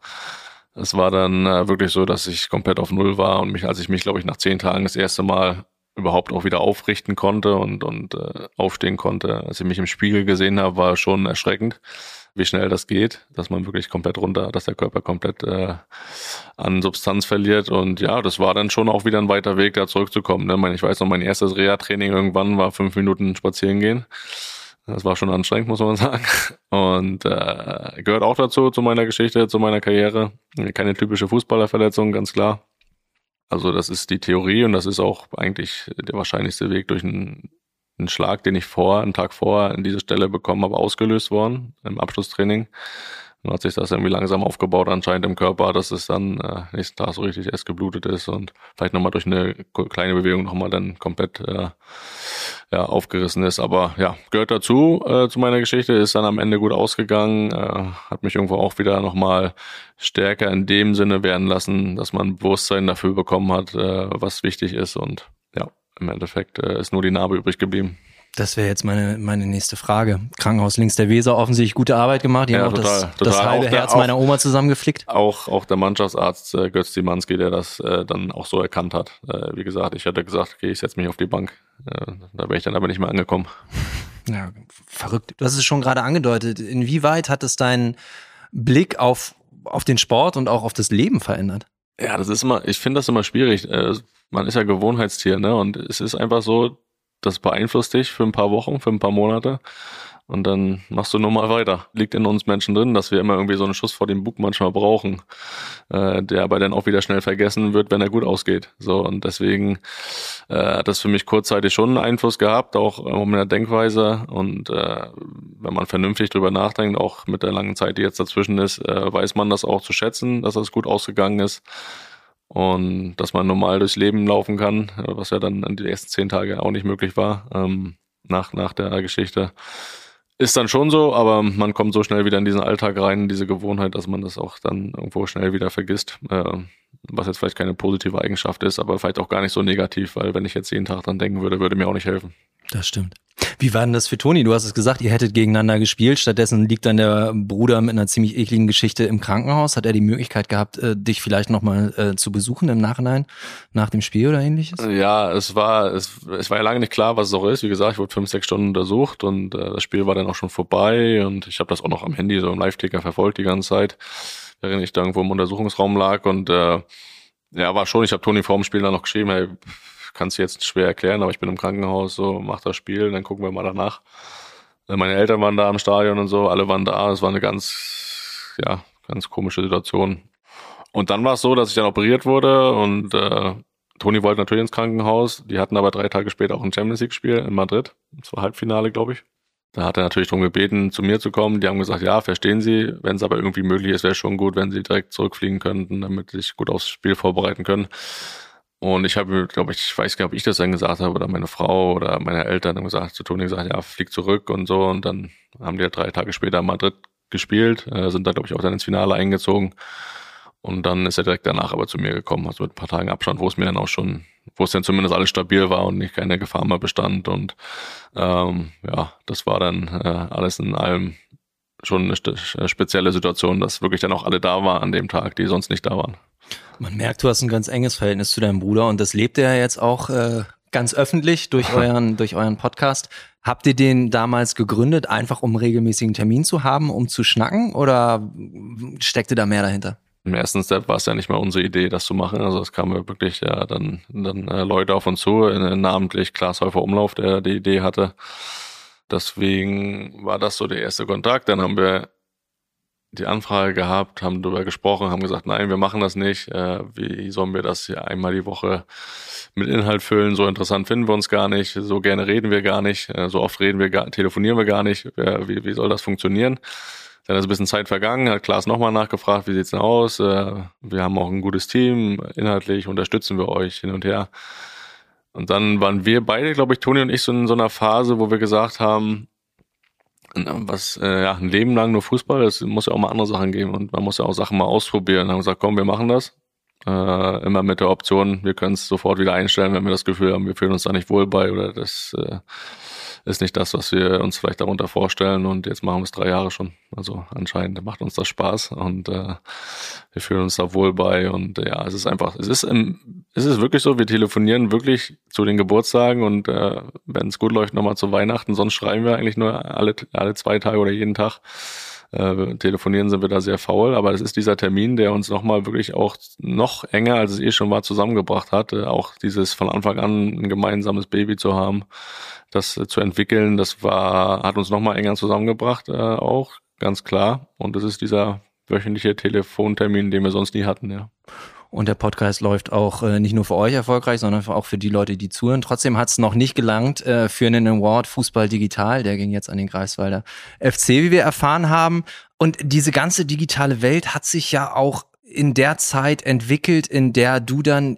es war dann äh, wirklich so, dass ich komplett auf Null war und mich, als ich mich, glaube ich, nach zehn Tagen das erste Mal überhaupt auch wieder aufrichten konnte und, und äh, aufstehen konnte, als ich mich im Spiegel gesehen habe, war schon erschreckend, wie schnell das geht, dass man wirklich komplett runter, dass der Körper komplett äh, an Substanz verliert. Und ja, das war dann schon auch wieder ein weiter Weg, da zurückzukommen. Ne? Ich weiß noch, mein erstes Reha-Training irgendwann war fünf Minuten spazieren gehen. Das war schon anstrengend, muss man sagen. Und äh, gehört auch dazu, zu meiner Geschichte, zu meiner Karriere. Keine typische Fußballerverletzung, ganz klar. Also das ist die Theorie und das ist auch eigentlich der wahrscheinlichste Weg durch einen, einen Schlag, den ich vor, einen Tag vorher an diese Stelle bekommen habe, ausgelöst worden im Abschlusstraining. Dann hat sich das irgendwie langsam aufgebaut anscheinend im Körper, dass es dann äh, nächsten Tag so richtig erst geblutet ist und vielleicht nochmal durch eine kleine Bewegung nochmal dann komplett äh, ja, aufgerissen ist. Aber ja, gehört dazu äh, zu meiner Geschichte, ist dann am Ende gut ausgegangen, äh, hat mich irgendwo auch wieder nochmal stärker in dem Sinne werden lassen, dass man Bewusstsein dafür bekommen hat, äh, was wichtig ist und ja, im Endeffekt äh, ist nur die Narbe übrig geblieben. Das wäre jetzt meine, meine nächste Frage. Krankenhaus links der Weser, offensichtlich gute Arbeit gemacht. Die ja, haben auch total, das, total. das halbe der, Herz meiner Oma zusammengeflickt. Auch, auch der Mannschaftsarzt äh, Götz Dimanski, der das äh, dann auch so erkannt hat. Äh, wie gesagt, ich hatte gesagt, okay, ich setze mich auf die Bank. Äh, da wäre ich dann aber nicht mehr angekommen. Ja, verrückt. Du hast es schon gerade angedeutet. Inwieweit hat es deinen Blick auf, auf den Sport und auch auf das Leben verändert? Ja, das ist immer, ich finde das immer schwierig. Äh, man ist ja Gewohnheitstier, ne? Und es ist einfach so, das beeinflusst dich für ein paar Wochen, für ein paar Monate. Und dann machst du nur mal weiter. Liegt in uns Menschen drin, dass wir immer irgendwie so einen Schuss vor dem Bug manchmal brauchen, äh, der aber dann auch wieder schnell vergessen wird, wenn er gut ausgeht. So und deswegen äh, hat das für mich kurzzeitig schon einen Einfluss gehabt, auch um in der Denkweise. Und äh, wenn man vernünftig drüber nachdenkt, auch mit der langen Zeit, die jetzt dazwischen ist, äh, weiß man das auch zu schätzen, dass das gut ausgegangen ist und dass man normal durchs Leben laufen kann, was ja dann an die ersten zehn Tage auch nicht möglich war, ähm, nach, nach der Geschichte. Ist dann schon so, aber man kommt so schnell wieder in diesen Alltag rein, in diese Gewohnheit, dass man das auch dann irgendwo schnell wieder vergisst. Äh, was jetzt vielleicht keine positive Eigenschaft ist, aber vielleicht auch gar nicht so negativ, weil wenn ich jetzt jeden Tag dran denken würde, würde mir auch nicht helfen. Das stimmt. Wie war denn das für Toni? Du hast es gesagt, ihr hättet gegeneinander gespielt. Stattdessen liegt dann der Bruder mit einer ziemlich ekligen Geschichte im Krankenhaus. Hat er die Möglichkeit gehabt, äh, dich vielleicht nochmal äh, zu besuchen im Nachhinein, nach dem Spiel oder ähnliches? Ja, es war, es, es war ja lange nicht klar, was es auch ist. Wie gesagt, ich wurde fünf, sechs Stunden untersucht und äh, das Spiel war dann auch schon vorbei und ich habe das auch noch am Handy so im Live-Ticker verfolgt die ganze Zeit, während ich da irgendwo im Untersuchungsraum lag und äh, ja, war schon, ich habe Toni vor dem Spiel dann noch geschrieben, hey, kannst du jetzt schwer erklären, aber ich bin im Krankenhaus, so, mach das Spiel, dann gucken wir mal danach. Äh, meine Eltern waren da im Stadion und so, alle waren da. Es war eine ganz, ja, ganz komische Situation. Und dann war es so, dass ich dann operiert wurde und äh, Toni wollte natürlich ins Krankenhaus. Die hatten aber drei Tage später auch ein Champions League-Spiel in Madrid. Das war Halbfinale, glaube ich. Da hat er natürlich darum gebeten, zu mir zu kommen. Die haben gesagt, ja, verstehen Sie. Wenn es aber irgendwie möglich ist, wäre schon gut, wenn Sie direkt zurückfliegen könnten, damit Sie sich gut aufs Spiel vorbereiten können. Und ich habe, glaube ich, ich weiß gar nicht, ob ich das dann gesagt habe oder meine Frau oder meine Eltern haben gesagt, zu Toni gesagt, ja, flieg zurück und so. Und dann haben die ja drei Tage später in Madrid gespielt, äh, sind da, glaube ich, auch dann ins Finale eingezogen. Und dann ist er direkt danach aber zu mir gekommen, also mit ein paar Tagen Abstand, wo es mir dann auch schon, wo es dann zumindest alles stabil war und nicht keine Gefahr mehr bestand. Und ähm, ja, das war dann äh, alles in allem schon eine spezielle Situation, dass wirklich dann auch alle da waren an dem Tag, die sonst nicht da waren. Man merkt, du hast ein ganz enges Verhältnis zu deinem Bruder und das lebt er jetzt auch äh, ganz öffentlich durch euren, durch euren Podcast. Habt ihr den damals gegründet, einfach um regelmäßigen Termin zu haben, um zu schnacken oder steckte da mehr dahinter? Im ersten Step war es ja nicht mal unsere Idee, das zu machen. Also es kamen wirklich ja dann, dann äh, Leute auf uns zu, äh, namentlich Klaas Häufer Umlauf, der die Idee hatte. Deswegen war das so der erste Kontakt. Dann haben wir die Anfrage gehabt, haben darüber gesprochen, haben gesagt, nein, wir machen das nicht. Äh, wie sollen wir das hier einmal die Woche mit Inhalt füllen? So interessant finden wir uns gar nicht. So gerne reden wir gar nicht. Äh, so oft reden wir gar, telefonieren wir gar nicht. Äh, wie, wie soll das funktionieren? Dann ist ein bisschen Zeit vergangen, hat Klaas nochmal nachgefragt, wie sieht's denn aus? Äh, wir haben auch ein gutes Team, inhaltlich unterstützen wir euch hin und her. Und dann waren wir beide, glaube ich, Toni und ich, so in so einer Phase, wo wir gesagt haben, was äh, ja ein Leben lang nur Fußball, es muss ja auch mal andere Sachen geben und man muss ja auch Sachen mal ausprobieren. Haben gesagt, komm, wir machen das. Äh, immer mit der Option, wir können es sofort wieder einstellen, wenn wir das Gefühl haben, wir fühlen uns da nicht wohl bei oder das äh, ist nicht das, was wir uns vielleicht darunter vorstellen. Und jetzt machen wir es drei Jahre schon. Also anscheinend macht uns das Spaß und äh, wir fühlen uns da wohl bei. Und äh, ja, es ist einfach, es ist, im, es ist wirklich so, wir telefonieren wirklich zu den Geburtstagen und äh, wenn es gut läuft, nochmal zu Weihnachten. Sonst schreiben wir eigentlich nur alle, alle zwei Tage oder jeden Tag. Äh, telefonieren sind wir da sehr faul, aber es ist dieser Termin, der uns nochmal wirklich auch noch enger, als es eh schon war, zusammengebracht hat. Äh, auch dieses von Anfang an ein gemeinsames Baby zu haben, das äh, zu entwickeln, das war, hat uns nochmal enger zusammengebracht, äh, auch, ganz klar. Und das ist dieser wöchentliche Telefontermin, den wir sonst nie hatten, ja. Und der Podcast läuft auch äh, nicht nur für euch erfolgreich, sondern auch für die Leute, die zuhören. Trotzdem hat es noch nicht gelangt äh, für einen Award Fußball Digital. Der ging jetzt an den Greifswalder FC, wie wir erfahren haben. Und diese ganze digitale Welt hat sich ja auch in der Zeit entwickelt, in der du dann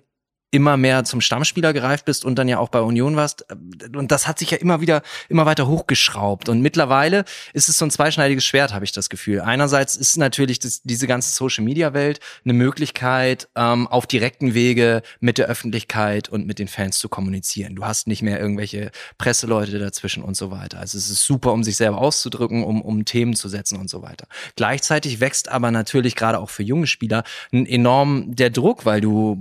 immer mehr zum Stammspieler gereift bist und dann ja auch bei Union warst. Und das hat sich ja immer wieder, immer weiter hochgeschraubt. Und mittlerweile ist es so ein zweischneidiges Schwert, habe ich das Gefühl. Einerseits ist natürlich das, diese ganze Social-Media-Welt eine Möglichkeit, ähm, auf direkten Wege mit der Öffentlichkeit und mit den Fans zu kommunizieren. Du hast nicht mehr irgendwelche Presseleute dazwischen und so weiter. Also es ist super, um sich selber auszudrücken, um, um Themen zu setzen und so weiter. Gleichzeitig wächst aber natürlich gerade auch für junge Spieler enorm der Druck, weil du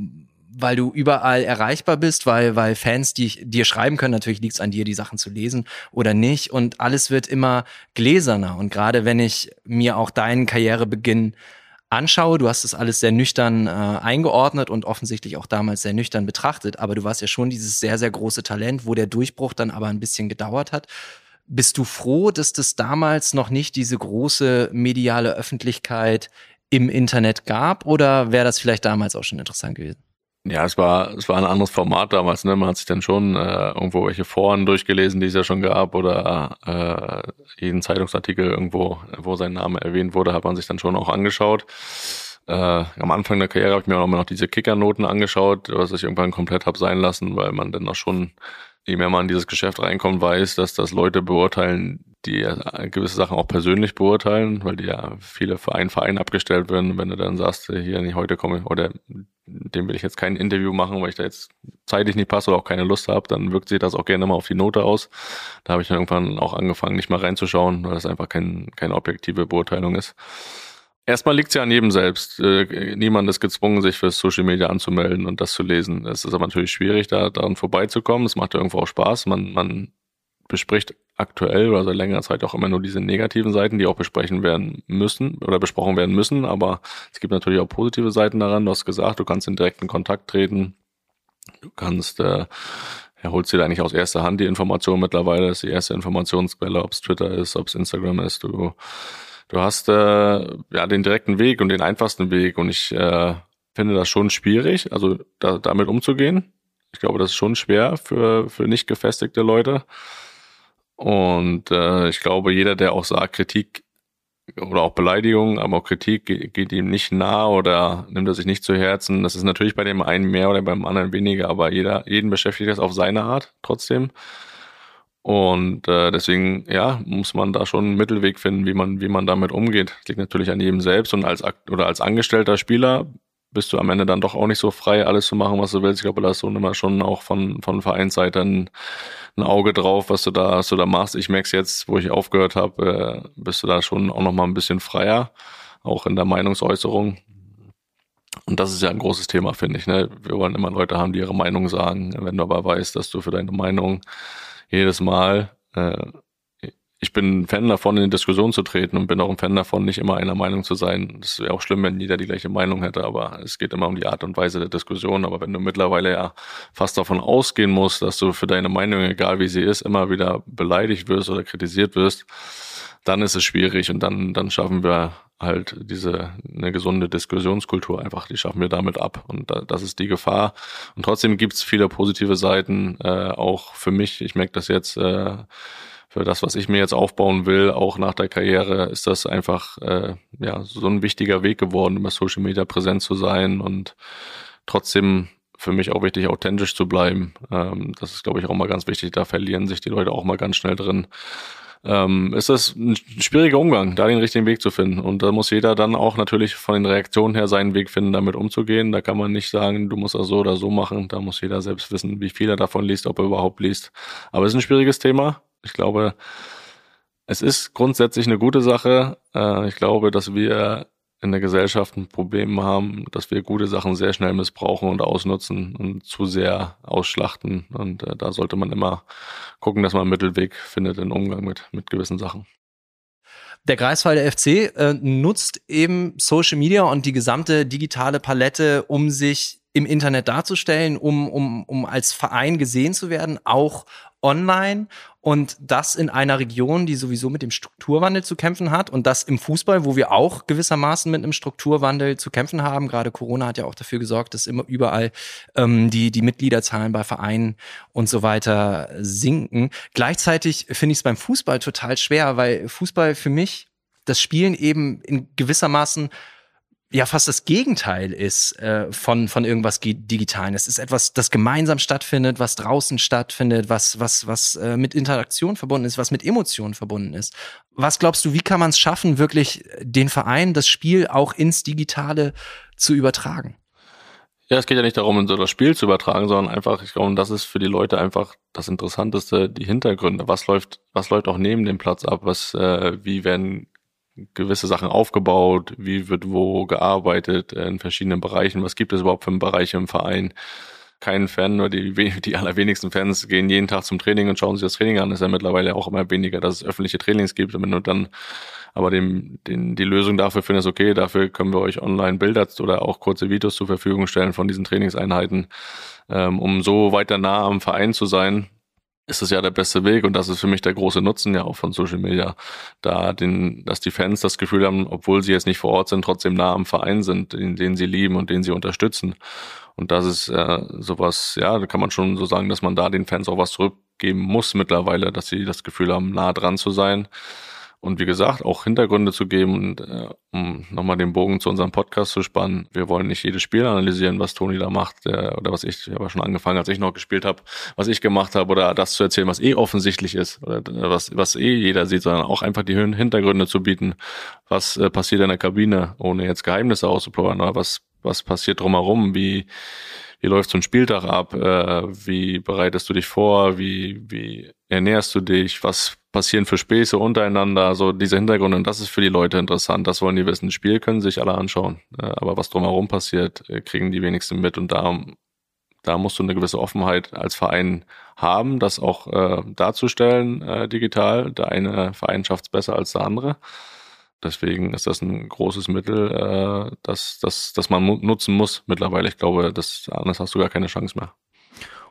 weil du überall erreichbar bist, weil, weil Fans die, dir schreiben können, natürlich liegt es an dir, die Sachen zu lesen oder nicht. Und alles wird immer gläserner. Und gerade wenn ich mir auch deinen Karrierebeginn anschaue, du hast das alles sehr nüchtern äh, eingeordnet und offensichtlich auch damals sehr nüchtern betrachtet, aber du warst ja schon dieses sehr, sehr große Talent, wo der Durchbruch dann aber ein bisschen gedauert hat. Bist du froh, dass das damals noch nicht diese große mediale Öffentlichkeit im Internet gab oder wäre das vielleicht damals auch schon interessant gewesen? Ja, es war, es war ein anderes Format damals, ne? Man hat sich dann schon äh, irgendwo welche Foren durchgelesen, die es ja schon gab, oder äh, jeden Zeitungsartikel irgendwo, wo sein Name erwähnt wurde, hat man sich dann schon auch angeschaut. Äh, am Anfang der Karriere habe ich mir auch immer noch diese Kickernoten angeschaut, was ich irgendwann komplett habe sein lassen, weil man dann auch schon, je mehr man in dieses Geschäft reinkommt, weiß, dass das Leute beurteilen, die gewisse Sachen auch persönlich beurteilen, weil die ja viele für einen Verein abgestellt werden. Wenn du dann sagst, hier nicht heute komme oder dem will ich jetzt kein Interview machen, weil ich da jetzt zeitlich nicht passe oder auch keine Lust habe, dann wirkt sich das auch gerne mal auf die Note aus. Da habe ich dann irgendwann auch angefangen, nicht mal reinzuschauen, weil das einfach kein, keine objektive Beurteilung ist. Erstmal liegt es ja an jedem selbst. Äh, niemand ist gezwungen, sich für Social Media anzumelden und das zu lesen. Es ist aber natürlich schwierig, da daran vorbeizukommen. Es macht ja irgendwo auch Spaß. Man, man bespricht aktuell oder seit längerer Zeit auch immer nur diese negativen Seiten, die auch besprechen werden müssen oder besprochen werden müssen. Aber es gibt natürlich auch positive Seiten daran. Du hast gesagt, du kannst in direkten Kontakt treten. Du kannst, äh, er holt dir eigentlich aus erster Hand die Information mittlerweile. Das ist die erste Informationsquelle, ob es Twitter ist, ob es Instagram ist. Du, du hast äh, ja den direkten Weg und den einfachsten Weg. Und ich äh, finde das schon schwierig, also da, damit umzugehen. Ich glaube, das ist schon schwer für, für nicht gefestigte Leute. Und äh, ich glaube, jeder, der auch sagt, Kritik oder auch Beleidigung, aber auch Kritik geht, ihm nicht nah oder nimmt er sich nicht zu Herzen. Das ist natürlich bei dem einen mehr oder beim anderen weniger, aber jeder, jeden beschäftigt das auf seine Art trotzdem. Und äh, deswegen, ja, muss man da schon einen Mittelweg finden, wie man, wie man damit umgeht. Das liegt natürlich an jedem selbst und als oder als angestellter Spieler bist du am Ende dann doch auch nicht so frei, alles zu machen, was du willst. Ich glaube, da ist so immer schon auch von, von Vereinsseite ein, ein Auge drauf, was du da, was du da machst. Ich merke jetzt, wo ich aufgehört habe, äh, bist du da schon auch noch mal ein bisschen freier, auch in der Meinungsäußerung. Und das ist ja ein großes Thema, finde ich. Ne? Wir wollen immer Leute haben, die ihre Meinung sagen. Wenn du aber weißt, dass du für deine Meinung jedes Mal äh, ich bin ein Fan davon, in die Diskussion zu treten und bin auch ein Fan davon, nicht immer einer Meinung zu sein. Das wäre auch schlimm, wenn jeder die gleiche Meinung hätte, aber es geht immer um die Art und Weise der Diskussion. Aber wenn du mittlerweile ja fast davon ausgehen musst, dass du für deine Meinung, egal wie sie ist, immer wieder beleidigt wirst oder kritisiert wirst, dann ist es schwierig und dann, dann schaffen wir halt diese eine gesunde Diskussionskultur einfach, die schaffen wir damit ab. Und da, das ist die Gefahr. Und trotzdem gibt's viele positive Seiten, äh, auch für mich. Ich merke das jetzt. Äh, für das, was ich mir jetzt aufbauen will, auch nach der Karriere, ist das einfach äh, ja so ein wichtiger Weg geworden, über Social Media präsent zu sein und trotzdem für mich auch wichtig, authentisch zu bleiben. Ähm, das ist, glaube ich, auch mal ganz wichtig. Da verlieren sich die Leute auch mal ganz schnell drin. Ähm, ist das ein schwieriger Umgang, da den richtigen Weg zu finden. Und da muss jeder dann auch natürlich von den Reaktionen her seinen Weg finden, damit umzugehen. Da kann man nicht sagen, du musst das so oder so machen. Da muss jeder selbst wissen, wie viel er davon liest, ob er überhaupt liest. Aber es ist ein schwieriges Thema. Ich glaube, es ist grundsätzlich eine gute Sache. Äh, ich glaube, dass wir in der Gesellschaft ein Problem haben, dass wir gute Sachen sehr schnell missbrauchen und ausnutzen und zu sehr ausschlachten. Und äh, da sollte man immer gucken, dass man einen Mittelweg findet im Umgang mit, mit gewissen Sachen. Der Greifswalder FC äh, nutzt eben Social Media und die gesamte digitale Palette, um sich im Internet darzustellen, um, um, um als Verein gesehen zu werden, auch online und das in einer Region, die sowieso mit dem Strukturwandel zu kämpfen hat und das im Fußball, wo wir auch gewissermaßen mit einem Strukturwandel zu kämpfen haben. Gerade Corona hat ja auch dafür gesorgt, dass immer überall ähm, die, die Mitgliederzahlen bei Vereinen und so weiter sinken. Gleichzeitig finde ich es beim Fußball total schwer, weil Fußball für mich das Spielen eben in gewissermaßen ja fast das Gegenteil ist äh, von von irgendwas Digitalen. Es ist etwas, das gemeinsam stattfindet, was draußen stattfindet, was was was äh, mit Interaktion verbunden ist, was mit Emotionen verbunden ist. Was glaubst du, wie kann man es schaffen, wirklich den Verein, das Spiel auch ins Digitale zu übertragen? Ja, es geht ja nicht darum, so das Spiel zu übertragen, sondern einfach, ich glaube, das ist für die Leute einfach das Interessanteste, die Hintergründe. Was läuft, was läuft auch neben dem Platz ab? Was, äh, wie werden gewisse Sachen aufgebaut, wie wird wo gearbeitet in verschiedenen Bereichen, was gibt es überhaupt für Bereiche im Verein. Kein Fan, nur die, die allerwenigsten Fans gehen jeden Tag zum Training und schauen sich das Training an. Das ist ja mittlerweile auch immer weniger, dass es öffentliche Trainings gibt. Und wenn du dann aber dem, den, die Lösung dafür findest, okay, dafür können wir euch online Bilder oder auch kurze Videos zur Verfügung stellen von diesen Trainingseinheiten, ähm, um so weiter nah am Verein zu sein, ist es ja der beste Weg und das ist für mich der große Nutzen ja auch von Social Media, da den, dass die Fans das Gefühl haben, obwohl sie jetzt nicht vor Ort sind, trotzdem nah am Verein sind, den, den sie lieben und den sie unterstützen. Und das ist äh, sowas, ja, da kann man schon so sagen, dass man da den Fans auch was zurückgeben muss mittlerweile, dass sie das Gefühl haben, nah dran zu sein und wie gesagt, auch Hintergründe zu geben und äh, um nochmal den Bogen zu unserem Podcast zu spannen. Wir wollen nicht jedes Spiel analysieren, was Toni da macht äh, oder was ich, ich habe schon angefangen, als ich noch gespielt habe, was ich gemacht habe oder das zu erzählen, was eh offensichtlich ist oder was, was eh jeder sieht, sondern auch einfach die Hintergründe zu bieten. Was äh, passiert in der Kabine, ohne jetzt Geheimnisse auszuplaudern oder was, was passiert drumherum, wie wie läuft so ein Spieltag ab, äh, wie bereitest du dich vor, wie, wie ernährst du dich, was passieren für Späße untereinander, so diese Hintergründe. Und das ist für die Leute interessant. Das wollen die wissen. Spiel können sich alle anschauen. Äh, aber was drumherum passiert, äh, kriegen die wenigsten mit. Und da, da musst du eine gewisse Offenheit als Verein haben, das auch äh, darzustellen äh, digital. Der eine Verein schafft es besser als der andere. Deswegen ist das ein großes Mittel, äh, das, das, das man nutzen muss mittlerweile. Ich glaube, das, anders hast du gar keine Chance mehr.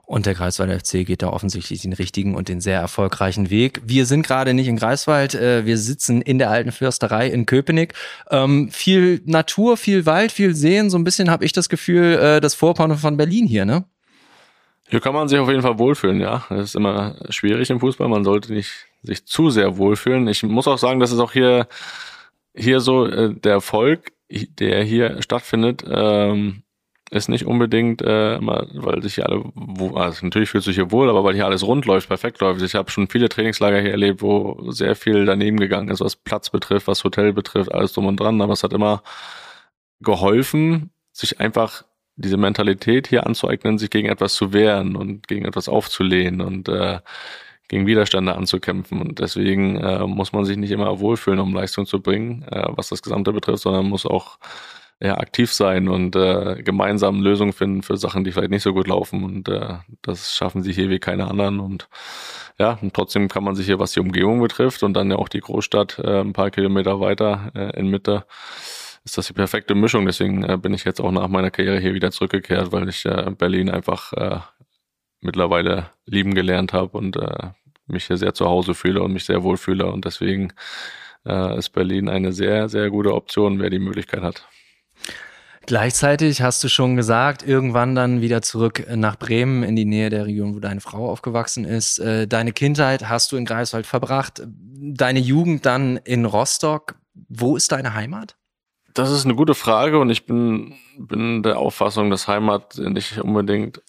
Und der Greifswalder FC geht da offensichtlich den richtigen und den sehr erfolgreichen Weg. Wir sind gerade nicht in Greifswald, äh, wir sitzen in der alten Fürsterei in Köpenick. Ähm, viel Natur, viel Wald, viel Seen, so ein bisschen habe ich das Gefühl, äh, das Vorpommern von Berlin hier, ne? Hier kann man sich auf jeden Fall wohlfühlen, ja. Das ist immer schwierig im Fußball, man sollte nicht sich zu sehr wohlfühlen. Ich muss auch sagen, dass es auch hier, hier so äh, der Erfolg, der hier stattfindet, ähm, ist nicht unbedingt äh, immer, weil sich hier alle, wo, also natürlich fühlt sich hier wohl, aber weil hier alles rund läuft, perfekt läuft. Ich habe schon viele Trainingslager hier erlebt, wo sehr viel daneben gegangen ist, was Platz betrifft, was Hotel betrifft, alles drum und dran. Aber es hat immer geholfen, sich einfach diese Mentalität hier anzueignen, sich gegen etwas zu wehren und gegen etwas aufzulehnen und äh, gegen Widerstände anzukämpfen. Und deswegen äh, muss man sich nicht immer wohlfühlen, um Leistung zu bringen, äh, was das Gesamte betrifft, sondern muss auch ja, aktiv sein und äh, gemeinsam Lösungen finden für Sachen, die vielleicht nicht so gut laufen. Und äh, das schaffen sie hier wie keine anderen. Und ja, und trotzdem kann man sich hier, was die Umgebung betrifft und dann ja auch die Großstadt äh, ein paar Kilometer weiter äh, in Mitte, ist das die perfekte Mischung. Deswegen äh, bin ich jetzt auch nach meiner Karriere hier wieder zurückgekehrt, weil ich äh, Berlin einfach äh, mittlerweile lieben gelernt habe und äh, mich hier sehr zu Hause fühle und mich sehr wohl fühle. Und deswegen äh, ist Berlin eine sehr, sehr gute Option, wer die Möglichkeit hat. Gleichzeitig hast du schon gesagt, irgendwann dann wieder zurück nach Bremen in die Nähe der Region, wo deine Frau aufgewachsen ist. Äh, deine Kindheit hast du in Greifswald verbracht, deine Jugend dann in Rostock. Wo ist deine Heimat? Das ist eine gute Frage und ich bin, bin der Auffassung, dass Heimat nicht unbedingt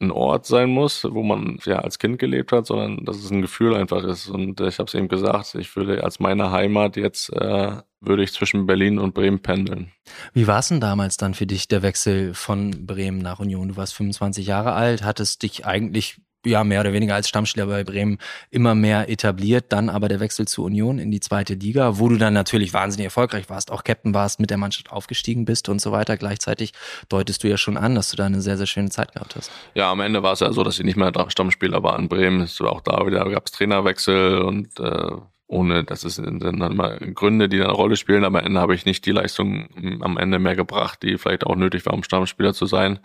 ein Ort sein muss, wo man ja als Kind gelebt hat, sondern dass es ein Gefühl einfach ist. Und ich habe es eben gesagt, ich würde als meine Heimat jetzt äh, würde ich zwischen Berlin und Bremen pendeln. Wie war es denn damals dann für dich der Wechsel von Bremen nach Union? Du warst 25 Jahre alt, hattest dich eigentlich ja mehr oder weniger als Stammspieler bei Bremen immer mehr etabliert. Dann aber der Wechsel zu Union in die zweite Liga, wo du dann natürlich wahnsinnig erfolgreich warst, auch Captain warst, mit der Mannschaft aufgestiegen bist und so weiter. Gleichzeitig deutest du ja schon an, dass du da eine sehr, sehr schöne Zeit gehabt hast. Ja, am Ende war es ja so, dass ich nicht mehr Stammspieler war in Bremen. Es war auch da wieder gab es Trainerwechsel und äh, ohne, dass es dann mal Gründe, die eine Rolle spielen, am Ende habe ich nicht die Leistung am Ende mehr gebracht, die vielleicht auch nötig war, um Stammspieler zu sein.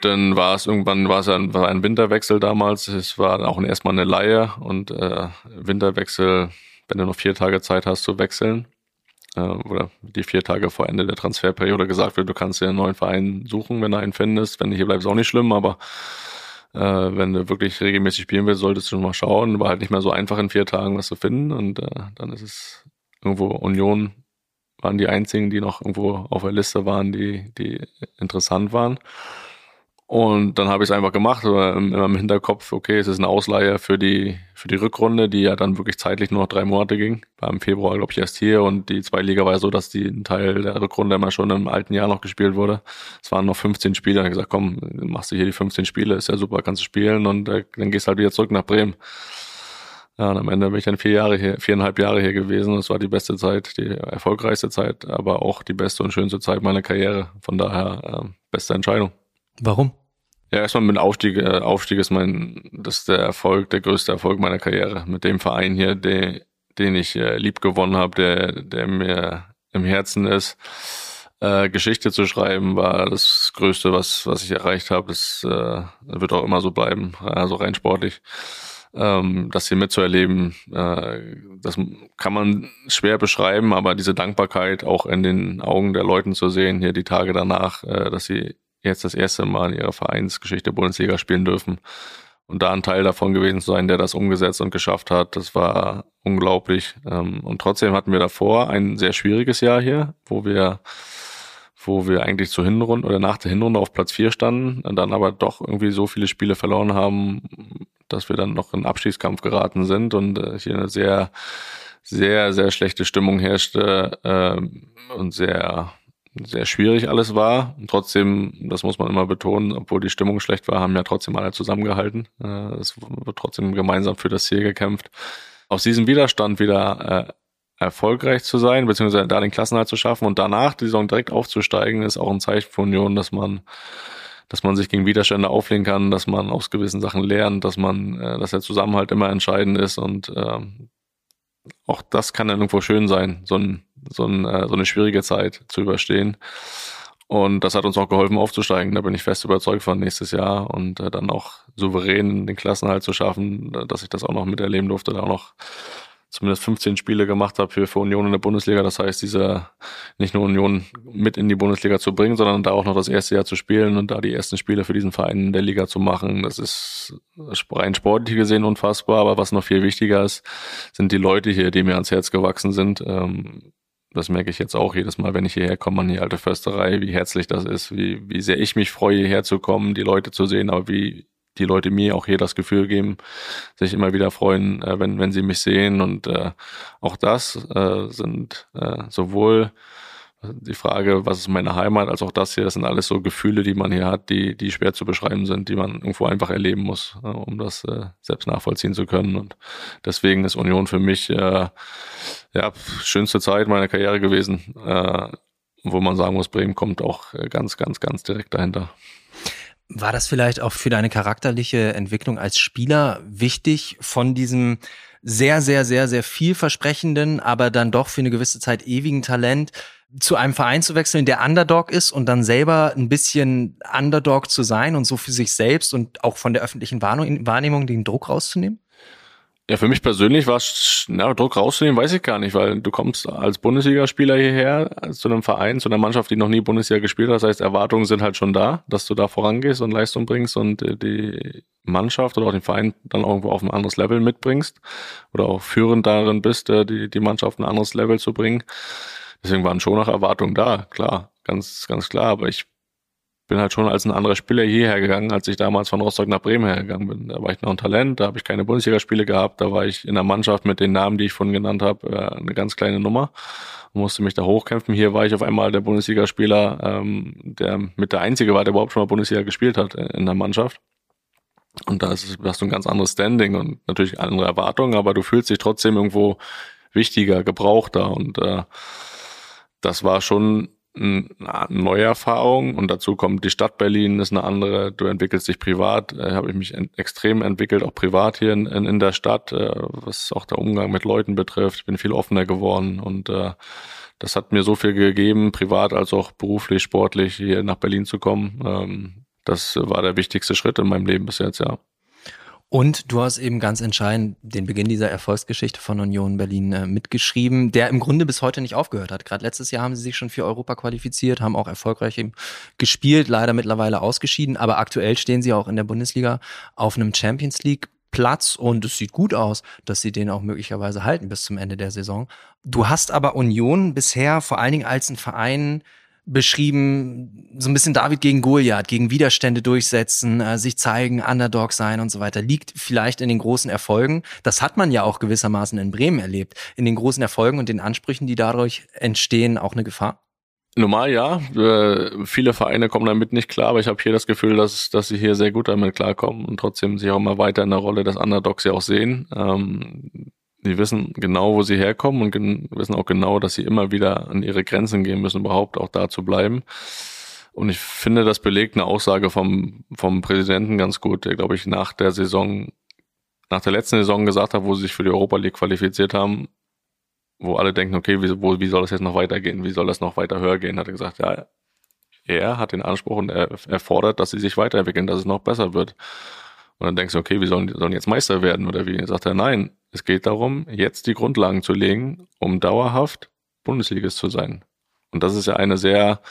Dann war es irgendwann, war es ein, war ein Winterwechsel damals. Es war auch erstmal eine Laie und äh, Winterwechsel, wenn du noch vier Tage Zeit hast zu wechseln, äh, oder die vier Tage vor Ende der Transferperiode gesagt wird, du kannst dir einen neuen Verein suchen, wenn du einen findest. Wenn du hier bleibst, auch nicht schlimm, aber äh, wenn du wirklich regelmäßig spielen willst, solltest du mal schauen. War halt nicht mehr so einfach in vier Tagen was zu finden und äh, dann ist es irgendwo Union waren die einzigen, die noch irgendwo auf der Liste waren, die, die interessant waren. Und dann habe ich es einfach gemacht, immer im Hinterkopf, okay, es ist eine Ausleihe für die, für die Rückrunde, die ja dann wirklich zeitlich nur noch drei Monate ging. War im Februar, glaube ich, erst hier und die zwei Liga war so, dass die ein Teil der Rückrunde immer schon im alten Jahr noch gespielt wurde. Es waren noch 15 Spiele. Dann habe ich gesagt, komm, machst du hier die 15 Spiele, ist ja super, kannst du spielen und äh, dann gehst halt wieder zurück nach Bremen. Ja, und am Ende bin ich dann vier Jahre hier, viereinhalb Jahre hier gewesen. Das war die beste Zeit, die erfolgreichste Zeit, aber auch die beste und schönste Zeit meiner Karriere. Von daher äh, beste Entscheidung. Warum? Ja, erstmal mit Aufstieg. Äh, Aufstieg ist mein, das ist der Erfolg, der größte Erfolg meiner Karriere. Mit dem Verein hier, den, den ich äh, lieb gewonnen habe, der, der mir im Herzen ist. Äh, Geschichte zu schreiben war das Größte, was, was ich erreicht habe. Das äh, wird auch immer so bleiben, also rein sportlich. Ähm, das hier mitzuerleben, äh, das kann man schwer beschreiben, aber diese Dankbarkeit auch in den Augen der Leuten zu sehen, hier die Tage danach, äh, dass sie jetzt das erste Mal in ihrer Vereinsgeschichte Bundesliga spielen dürfen. Und da ein Teil davon gewesen zu sein, der das umgesetzt und geschafft hat, das war unglaublich. Ähm, und trotzdem hatten wir davor ein sehr schwieriges Jahr hier, wo wir, wo wir eigentlich zur Hinrunde oder nach der Hinrunde auf Platz vier standen, dann aber doch irgendwie so viele Spiele verloren haben, dass wir dann noch in Abschiedskampf geraten sind und äh, hier eine sehr, sehr, sehr schlechte Stimmung herrschte äh, und sehr sehr schwierig alles war. Und trotzdem, das muss man immer betonen, obwohl die Stimmung schlecht war, haben ja trotzdem alle zusammengehalten. Äh, es wird trotzdem gemeinsam für das Ziel gekämpft. Aus diesem Widerstand wieder äh, erfolgreich zu sein, beziehungsweise da den Klassenhalt zu schaffen und danach die Saison direkt aufzusteigen, ist auch ein Zeichen für Union, dass man dass man sich gegen Widerstände auflegen kann, dass man aus gewissen Sachen lernt, dass man, äh, dass der Zusammenhalt immer entscheidend ist und äh, auch das kann dann irgendwo schön sein, so, ein, so, ein, äh, so eine schwierige Zeit zu überstehen. Und das hat uns auch geholfen aufzusteigen. Da bin ich fest überzeugt von nächstes Jahr und äh, dann auch souverän den Klassenhalt zu schaffen, dass ich das auch noch miterleben durfte, da auch noch zumindest 15 Spiele gemacht habe für, für Union in der Bundesliga. Das heißt, diese nicht nur Union mit in die Bundesliga zu bringen, sondern da auch noch das erste Jahr zu spielen und da die ersten Spiele für diesen Verein in der Liga zu machen. Das ist rein sportlich gesehen unfassbar, aber was noch viel wichtiger ist, sind die Leute hier, die mir ans Herz gewachsen sind. Ähm, das merke ich jetzt auch jedes Mal, wenn ich hierher komme an die alte Försterei, wie herzlich das ist, wie, wie sehr ich mich freue, hierher zu kommen, die Leute zu sehen, aber wie die Leute mir auch hier das Gefühl geben, sich immer wieder freuen, äh, wenn, wenn sie mich sehen. Und äh, auch das äh, sind äh, sowohl die Frage, was ist meine Heimat, als auch das hier, das sind alles so Gefühle, die man hier hat, die, die schwer zu beschreiben sind, die man irgendwo einfach erleben muss, äh, um das äh, selbst nachvollziehen zu können. Und deswegen ist Union für mich äh, ja schönste Zeit meiner Karriere gewesen, äh, wo man sagen muss, Bremen kommt auch äh, ganz, ganz, ganz direkt dahinter. War das vielleicht auch für deine charakterliche Entwicklung als Spieler wichtig, von diesem sehr, sehr, sehr, sehr vielversprechenden, aber dann doch für eine gewisse Zeit ewigen Talent zu einem Verein zu wechseln, der Underdog ist und dann selber ein bisschen Underdog zu sein und so für sich selbst und auch von der öffentlichen Wahrnehmung den Druck rauszunehmen? Ja, für mich persönlich war es, na, Druck rauszunehmen, weiß ich gar nicht, weil du kommst als Bundesligaspieler hierher, zu einem Verein, zu einer Mannschaft, die noch nie Bundesliga gespielt hat. Das heißt, Erwartungen sind halt schon da, dass du da vorangehst und Leistung bringst und äh, die Mannschaft oder auch den Verein dann irgendwo auf ein anderes Level mitbringst oder auch führend darin bist, äh, die, die Mannschaft ein anderes Level zu bringen. Deswegen waren schon noch Erwartungen da, klar, ganz, ganz klar. Aber ich bin halt schon als ein anderer Spieler hierher gegangen, als ich damals von Rostock nach Bremen hergegangen bin. Da war ich noch ein Talent, da habe ich keine Bundesligaspiele gehabt, da war ich in der Mannschaft mit den Namen, die ich vorhin genannt habe, äh, eine ganz kleine Nummer musste mich da hochkämpfen. Hier war ich auf einmal der Bundesligaspieler, ähm, der mit der Einzige war, der überhaupt schon mal Bundesliga gespielt hat in der Mannschaft. Und da hast du ein ganz anderes Standing und natürlich andere Erwartungen, aber du fühlst dich trotzdem irgendwo wichtiger, gebrauchter und äh, das war schon eine neue Erfahrung und dazu kommt die Stadt Berlin ist eine andere. Du entwickelst dich privat, äh, habe ich mich ent extrem entwickelt, auch privat hier in, in, in der Stadt, äh, was auch der Umgang mit Leuten betrifft. Ich bin viel offener geworden und äh, das hat mir so viel gegeben, privat als auch beruflich, sportlich hier nach Berlin zu kommen. Ähm, das war der wichtigste Schritt in meinem Leben bis jetzt, ja. Und du hast eben ganz entscheidend den Beginn dieser Erfolgsgeschichte von Union Berlin äh, mitgeschrieben, der im Grunde bis heute nicht aufgehört hat. Gerade letztes Jahr haben sie sich schon für Europa qualifiziert, haben auch erfolgreich gespielt, leider mittlerweile ausgeschieden, aber aktuell stehen sie auch in der Bundesliga auf einem Champions League Platz und es sieht gut aus, dass sie den auch möglicherweise halten bis zum Ende der Saison. Du hast aber Union bisher vor allen Dingen als ein Verein beschrieben, so ein bisschen David gegen Goliath, gegen Widerstände durchsetzen, äh, sich zeigen, Underdog sein und so weiter, liegt vielleicht in den großen Erfolgen. Das hat man ja auch gewissermaßen in Bremen erlebt. In den großen Erfolgen und den Ansprüchen, die dadurch entstehen, auch eine Gefahr? Normal ja. Äh, viele Vereine kommen damit nicht klar, aber ich habe hier das Gefühl, dass, dass sie hier sehr gut damit klarkommen und trotzdem sich auch immer weiter in der Rolle des Underdogs ja auch sehen. Ähm, die wissen genau, wo sie herkommen und wissen auch genau, dass sie immer wieder an ihre Grenzen gehen müssen, überhaupt auch da zu bleiben. Und ich finde, das belegt eine Aussage vom, vom Präsidenten ganz gut, der, glaube ich, nach der Saison, nach der letzten Saison gesagt hat, wo sie sich für die Europa League qualifiziert haben, wo alle denken, okay, wie, wo, wie soll das jetzt noch weitergehen? Wie soll das noch weiter höher gehen? Hat er gesagt, ja, er hat den Anspruch und er, er fordert, dass sie sich weiterentwickeln, dass es noch besser wird. Und dann denkst du, okay, wie sollen, sollen jetzt Meister werden oder wie? Sagt er, nein, es geht darum, jetzt die Grundlagen zu legen, um dauerhaft Bundesligist zu sein. Und das ist ja eine sehr,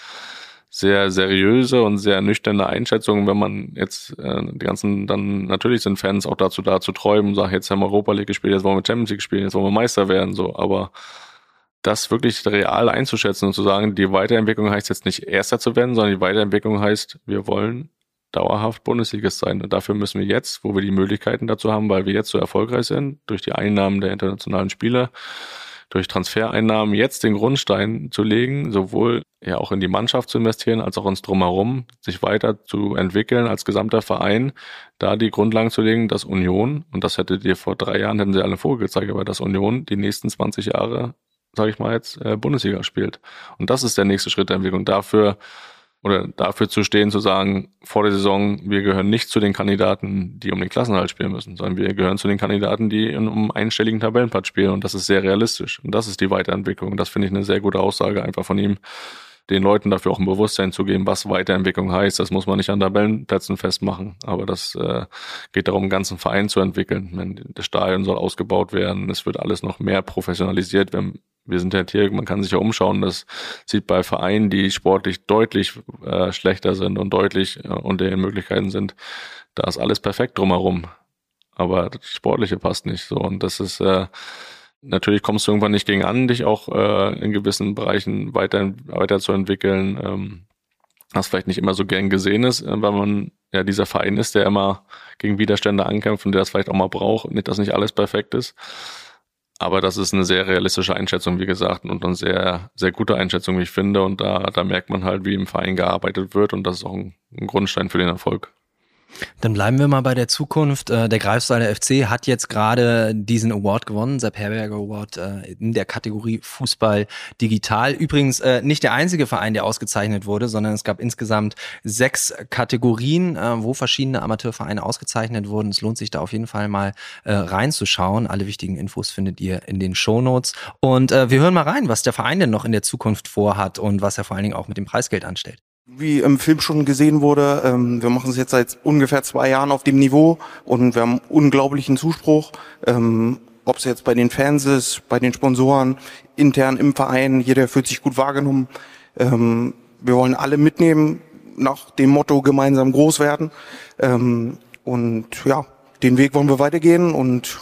sehr seriöse und sehr nüchterne Einschätzung, wenn man jetzt äh, die ganzen, dann natürlich sind Fans auch dazu da zu träumen, sagen, jetzt haben wir Europa League gespielt, jetzt wollen wir Champions League spielen, jetzt wollen wir Meister werden, so, aber das wirklich real einzuschätzen und zu sagen, die Weiterentwicklung heißt jetzt nicht Erster zu werden, sondern die Weiterentwicklung heißt, wir wollen dauerhaft Bundesligist sein. Und dafür müssen wir jetzt, wo wir die Möglichkeiten dazu haben, weil wir jetzt so erfolgreich sind, durch die Einnahmen der internationalen Spieler, durch Transfereinnahmen jetzt den Grundstein zu legen, sowohl ja auch in die Mannschaft zu investieren, als auch ins Drumherum, sich weiter zu entwickeln als gesamter Verein, da die Grundlagen zu legen, dass Union, und das hätte dir vor drei Jahren, hätten sie alle vorgezeigt, aber dass Union die nächsten 20 Jahre, sage ich mal jetzt, äh, Bundesliga spielt. Und das ist der nächste Schritt der Entwicklung. Dafür oder dafür zu stehen, zu sagen, vor der Saison, wir gehören nicht zu den Kandidaten, die um den Klassenhalt spielen müssen, sondern wir gehören zu den Kandidaten, die um einstelligen Tabellenplatz spielen. Und das ist sehr realistisch. Und das ist die Weiterentwicklung. Und das finde ich eine sehr gute Aussage einfach von ihm, den Leuten dafür auch ein Bewusstsein zu geben, was Weiterentwicklung heißt. Das muss man nicht an Tabellenplätzen festmachen. Aber das äh, geht darum, einen ganzen Verein zu entwickeln. Das Stadion soll ausgebaut werden. Es wird alles noch mehr professionalisiert. Wir wir sind ja hier, man kann sich ja umschauen, das sieht bei Vereinen, die sportlich deutlich äh, schlechter sind und deutlich äh, unter ihren Möglichkeiten sind, da ist alles perfekt drumherum. Aber das Sportliche passt nicht so. Und das ist, äh, Natürlich kommst du irgendwann nicht gegen an, dich auch äh, in gewissen Bereichen weiter, weiterzuentwickeln, ähm, was vielleicht nicht immer so gern gesehen ist, äh, weil man ja dieser Verein ist, der immer gegen Widerstände ankämpft und der das vielleicht auch mal braucht nicht, dass nicht alles perfekt ist. Aber das ist eine sehr realistische Einschätzung, wie gesagt, und eine sehr, sehr gute Einschätzung, wie ich finde. Und da, da merkt man halt, wie im Verein gearbeitet wird und das ist auch ein, ein Grundstein für den Erfolg. Dann bleiben wir mal bei der Zukunft. Äh, der Greifswalder FC hat jetzt gerade diesen Award gewonnen, Sepp Herberger Award äh, in der Kategorie Fußball digital. Übrigens äh, nicht der einzige Verein, der ausgezeichnet wurde, sondern es gab insgesamt sechs Kategorien, wo verschiedene Amateurvereine ausgezeichnet wurden. Es lohnt sich da auf jeden Fall mal reinzuschauen. Alle wichtigen Infos findet ihr in den Shownotes. Und wir hören mal rein, was der Verein denn noch in der Zukunft vorhat und was er vor allen Dingen auch mit dem Preisgeld anstellt wie im Film schon gesehen wurde, ähm, wir machen es jetzt seit ungefähr zwei Jahren auf dem Niveau und wir haben unglaublichen Zuspruch. Ähm, Ob es jetzt bei den Fans ist, bei den Sponsoren, intern im Verein, jeder fühlt sich gut wahrgenommen. Ähm, wir wollen alle mitnehmen nach dem Motto gemeinsam groß werden. Ähm, und ja, den Weg wollen wir weitergehen und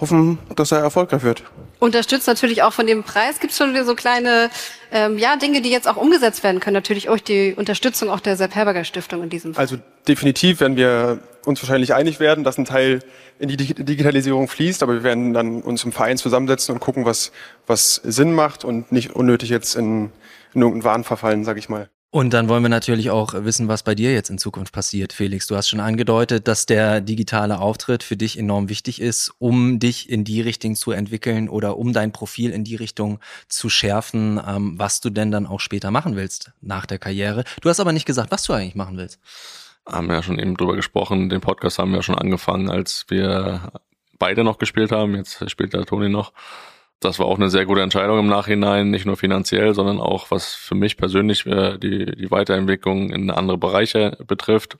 hoffen, dass er erfolgreich wird. Unterstützt natürlich auch von dem Preis. Gibt es schon wieder so kleine ähm, ja, Dinge, die jetzt auch umgesetzt werden können? Natürlich auch die Unterstützung auch der Sepp Herberger Stiftung in diesem Fall. Also definitiv werden wir uns wahrscheinlich einig werden, dass ein Teil in die Digitalisierung fließt, aber wir werden dann uns im Verein zusammensetzen und gucken, was, was Sinn macht und nicht unnötig jetzt in, in irgendeinen Wahn verfallen, sage ich mal. Und dann wollen wir natürlich auch wissen, was bei dir jetzt in Zukunft passiert, Felix. Du hast schon angedeutet, dass der digitale Auftritt für dich enorm wichtig ist, um dich in die Richtung zu entwickeln oder um dein Profil in die Richtung zu schärfen, ähm, was du denn dann auch später machen willst nach der Karriere. Du hast aber nicht gesagt, was du eigentlich machen willst. Haben wir ja schon eben drüber gesprochen. Den Podcast haben wir schon angefangen, als wir beide noch gespielt haben. Jetzt spielt der Toni noch das war auch eine sehr gute Entscheidung im Nachhinein, nicht nur finanziell, sondern auch was für mich persönlich äh, die, die Weiterentwicklung in andere Bereiche betrifft.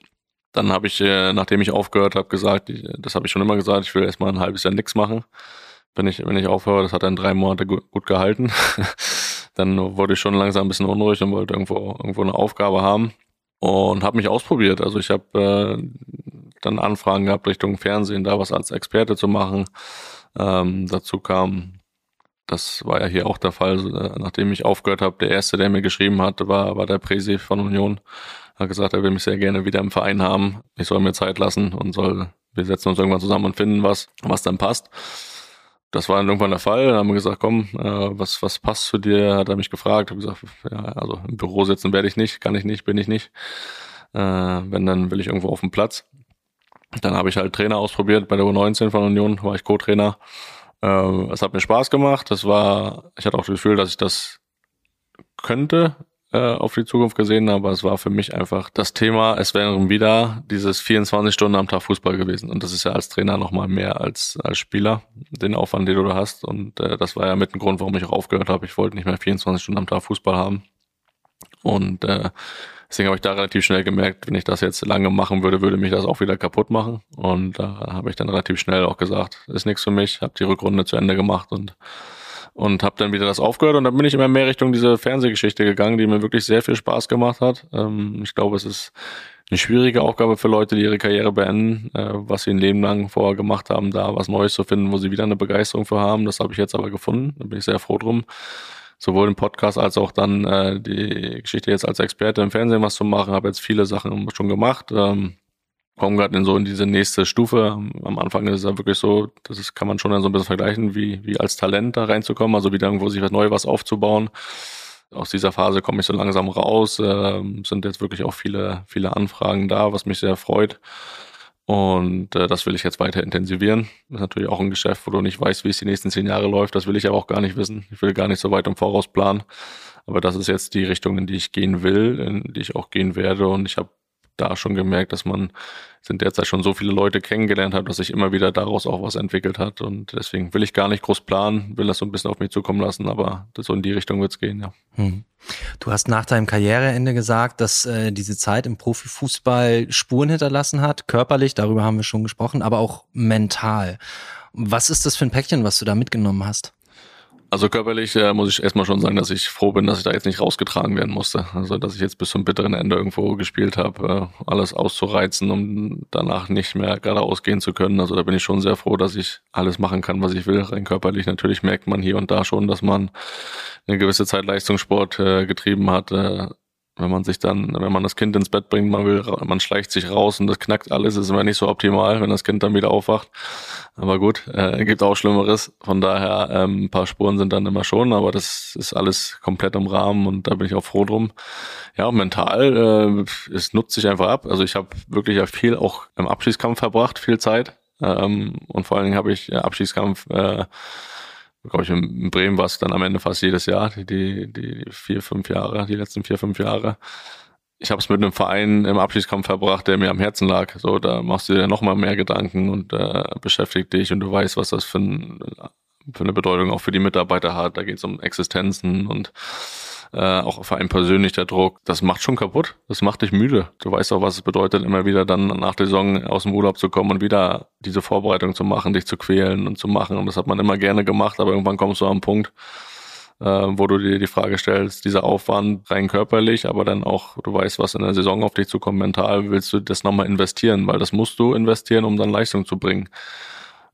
Dann habe ich, äh, nachdem ich aufgehört habe, gesagt, ich, das habe ich schon immer gesagt, ich will erstmal ein halbes Jahr nichts machen. Wenn ich, wenn ich aufhöre, das hat dann drei Monate gut, gut gehalten. dann wurde ich schon langsam ein bisschen unruhig und wollte irgendwo, irgendwo eine Aufgabe haben und habe mich ausprobiert. Also ich habe äh, dann Anfragen gehabt Richtung Fernsehen, da was als Experte zu machen. Ähm, dazu kam das war ja hier auch der Fall, äh, nachdem ich aufgehört habe. Der erste, der mir geschrieben hat, war, war der Presi von Union. Er hat gesagt, er will mich sehr gerne wieder im Verein haben. Ich soll mir Zeit lassen und soll, wir setzen uns irgendwann zusammen und finden was, was dann passt. Das war dann irgendwann der Fall. Dann haben wir gesagt, komm, äh, was, was passt zu dir? Hat er mich gefragt. Habe gesagt, ja, also im Büro sitzen werde ich nicht, kann ich nicht, bin ich nicht. Äh, wenn, dann will ich irgendwo auf dem Platz. Dann habe ich halt Trainer ausprobiert bei der U19 von Union, war ich Co-Trainer. Ähm, es hat mir Spaß gemacht. Das war, ich hatte auch das Gefühl, dass ich das könnte äh, auf die Zukunft gesehen, aber es war für mich einfach das Thema, es wären wieder dieses 24 Stunden am Tag Fußball gewesen. Und das ist ja als Trainer nochmal mehr als als Spieler, den Aufwand, den du da hast. Und äh, das war ja mit ein Grund, warum ich auch aufgehört habe. Ich wollte nicht mehr 24 Stunden am Tag Fußball haben. Und äh, Deswegen habe ich da relativ schnell gemerkt, wenn ich das jetzt lange machen würde, würde mich das auch wieder kaputt machen. Und da habe ich dann relativ schnell auch gesagt, ist nichts für mich, habe die Rückrunde zu Ende gemacht und und habe dann wieder das aufgehört und dann bin ich immer mehr Richtung diese Fernsehgeschichte gegangen, die mir wirklich sehr viel Spaß gemacht hat. Ähm, ich glaube, es ist eine schwierige Aufgabe für Leute, die ihre Karriere beenden, äh, was sie ein Leben lang vorher gemacht haben, da was Neues zu finden, wo sie wieder eine Begeisterung für haben. Das habe ich jetzt aber gefunden. Da bin ich sehr froh drum sowohl im Podcast als auch dann äh, die Geschichte jetzt als Experte im Fernsehen was zu machen. Habe jetzt viele Sachen schon gemacht. Ähm, komme gerade in so in diese nächste Stufe. Am Anfang ist es ja wirklich so, das ist, kann man schon dann so ein bisschen vergleichen, wie, wie als Talent da reinzukommen, also wieder irgendwo sich was Neues was aufzubauen. Aus dieser Phase komme ich so langsam raus. Äh, sind jetzt wirklich auch viele, viele Anfragen da, was mich sehr freut. Und äh, das will ich jetzt weiter intensivieren. Das ist natürlich auch ein Geschäft, wo du nicht weißt, wie es die nächsten zehn Jahre läuft. Das will ich aber auch gar nicht wissen. Ich will gar nicht so weit im Voraus planen. Aber das ist jetzt die Richtung, in die ich gehen will, in die ich auch gehen werde. Und ich habe da schon gemerkt, dass man sind derzeit schon so viele Leute kennengelernt hat, dass sich immer wieder daraus auch was entwickelt hat. Und deswegen will ich gar nicht groß planen, will das so ein bisschen auf mich zukommen lassen, aber so in die Richtung wird's gehen, ja. Hm. Du hast nach deinem Karriereende gesagt, dass äh, diese Zeit im Profifußball Spuren hinterlassen hat, körperlich, darüber haben wir schon gesprochen, aber auch mental. Was ist das für ein Päckchen, was du da mitgenommen hast? Also körperlich äh, muss ich erstmal schon sagen, dass ich froh bin, dass ich da jetzt nicht rausgetragen werden musste. Also dass ich jetzt bis zum bitteren Ende irgendwo gespielt habe, äh, alles auszureizen, um danach nicht mehr geradeaus gehen zu können. Also da bin ich schon sehr froh, dass ich alles machen kann, was ich will. Rein körperlich natürlich merkt man hier und da schon, dass man eine gewisse Zeit Leistungssport äh, getrieben hat. Äh, wenn man sich dann, wenn man das Kind ins Bett bringt, man will, man schleicht sich raus und das knackt alles, ist immer nicht so optimal, wenn das Kind dann wieder aufwacht. Aber gut, äh, gibt auch Schlimmeres. Von daher, ähm, ein paar Spuren sind dann immer schon, aber das ist alles komplett im Rahmen und da bin ich auch froh drum. Ja, mental, äh, es nutzt sich einfach ab. Also ich habe wirklich ja viel auch im Abschießkampf verbracht, viel Zeit. Ähm, und vor allen Dingen habe ich ja, Abschießkampf äh, glaube ich, in Bremen war es dann am Ende fast jedes Jahr, die, die, die vier, fünf Jahre, die letzten vier, fünf Jahre. Ich habe es mit einem Verein im Abschiedskampf verbracht, der mir am Herzen lag. So, da machst du dir noch mal mehr Gedanken und äh, beschäftigt dich und du weißt, was das für, ein, für eine Bedeutung auch für die Mitarbeiter hat. Da geht es um Existenzen und äh, auch für einen persönlich der Druck, das macht schon kaputt. Das macht dich müde. Du weißt auch, was es bedeutet, immer wieder dann nach der Saison aus dem Urlaub zu kommen und wieder diese Vorbereitung zu machen, dich zu quälen und zu machen. Und das hat man immer gerne gemacht, aber irgendwann kommst du an einen Punkt, äh, wo du dir die Frage stellst, dieser Aufwand rein körperlich, aber dann auch, du weißt, was in der Saison auf dich zukommt, mental, willst du das nochmal investieren, weil das musst du investieren, um dann Leistung zu bringen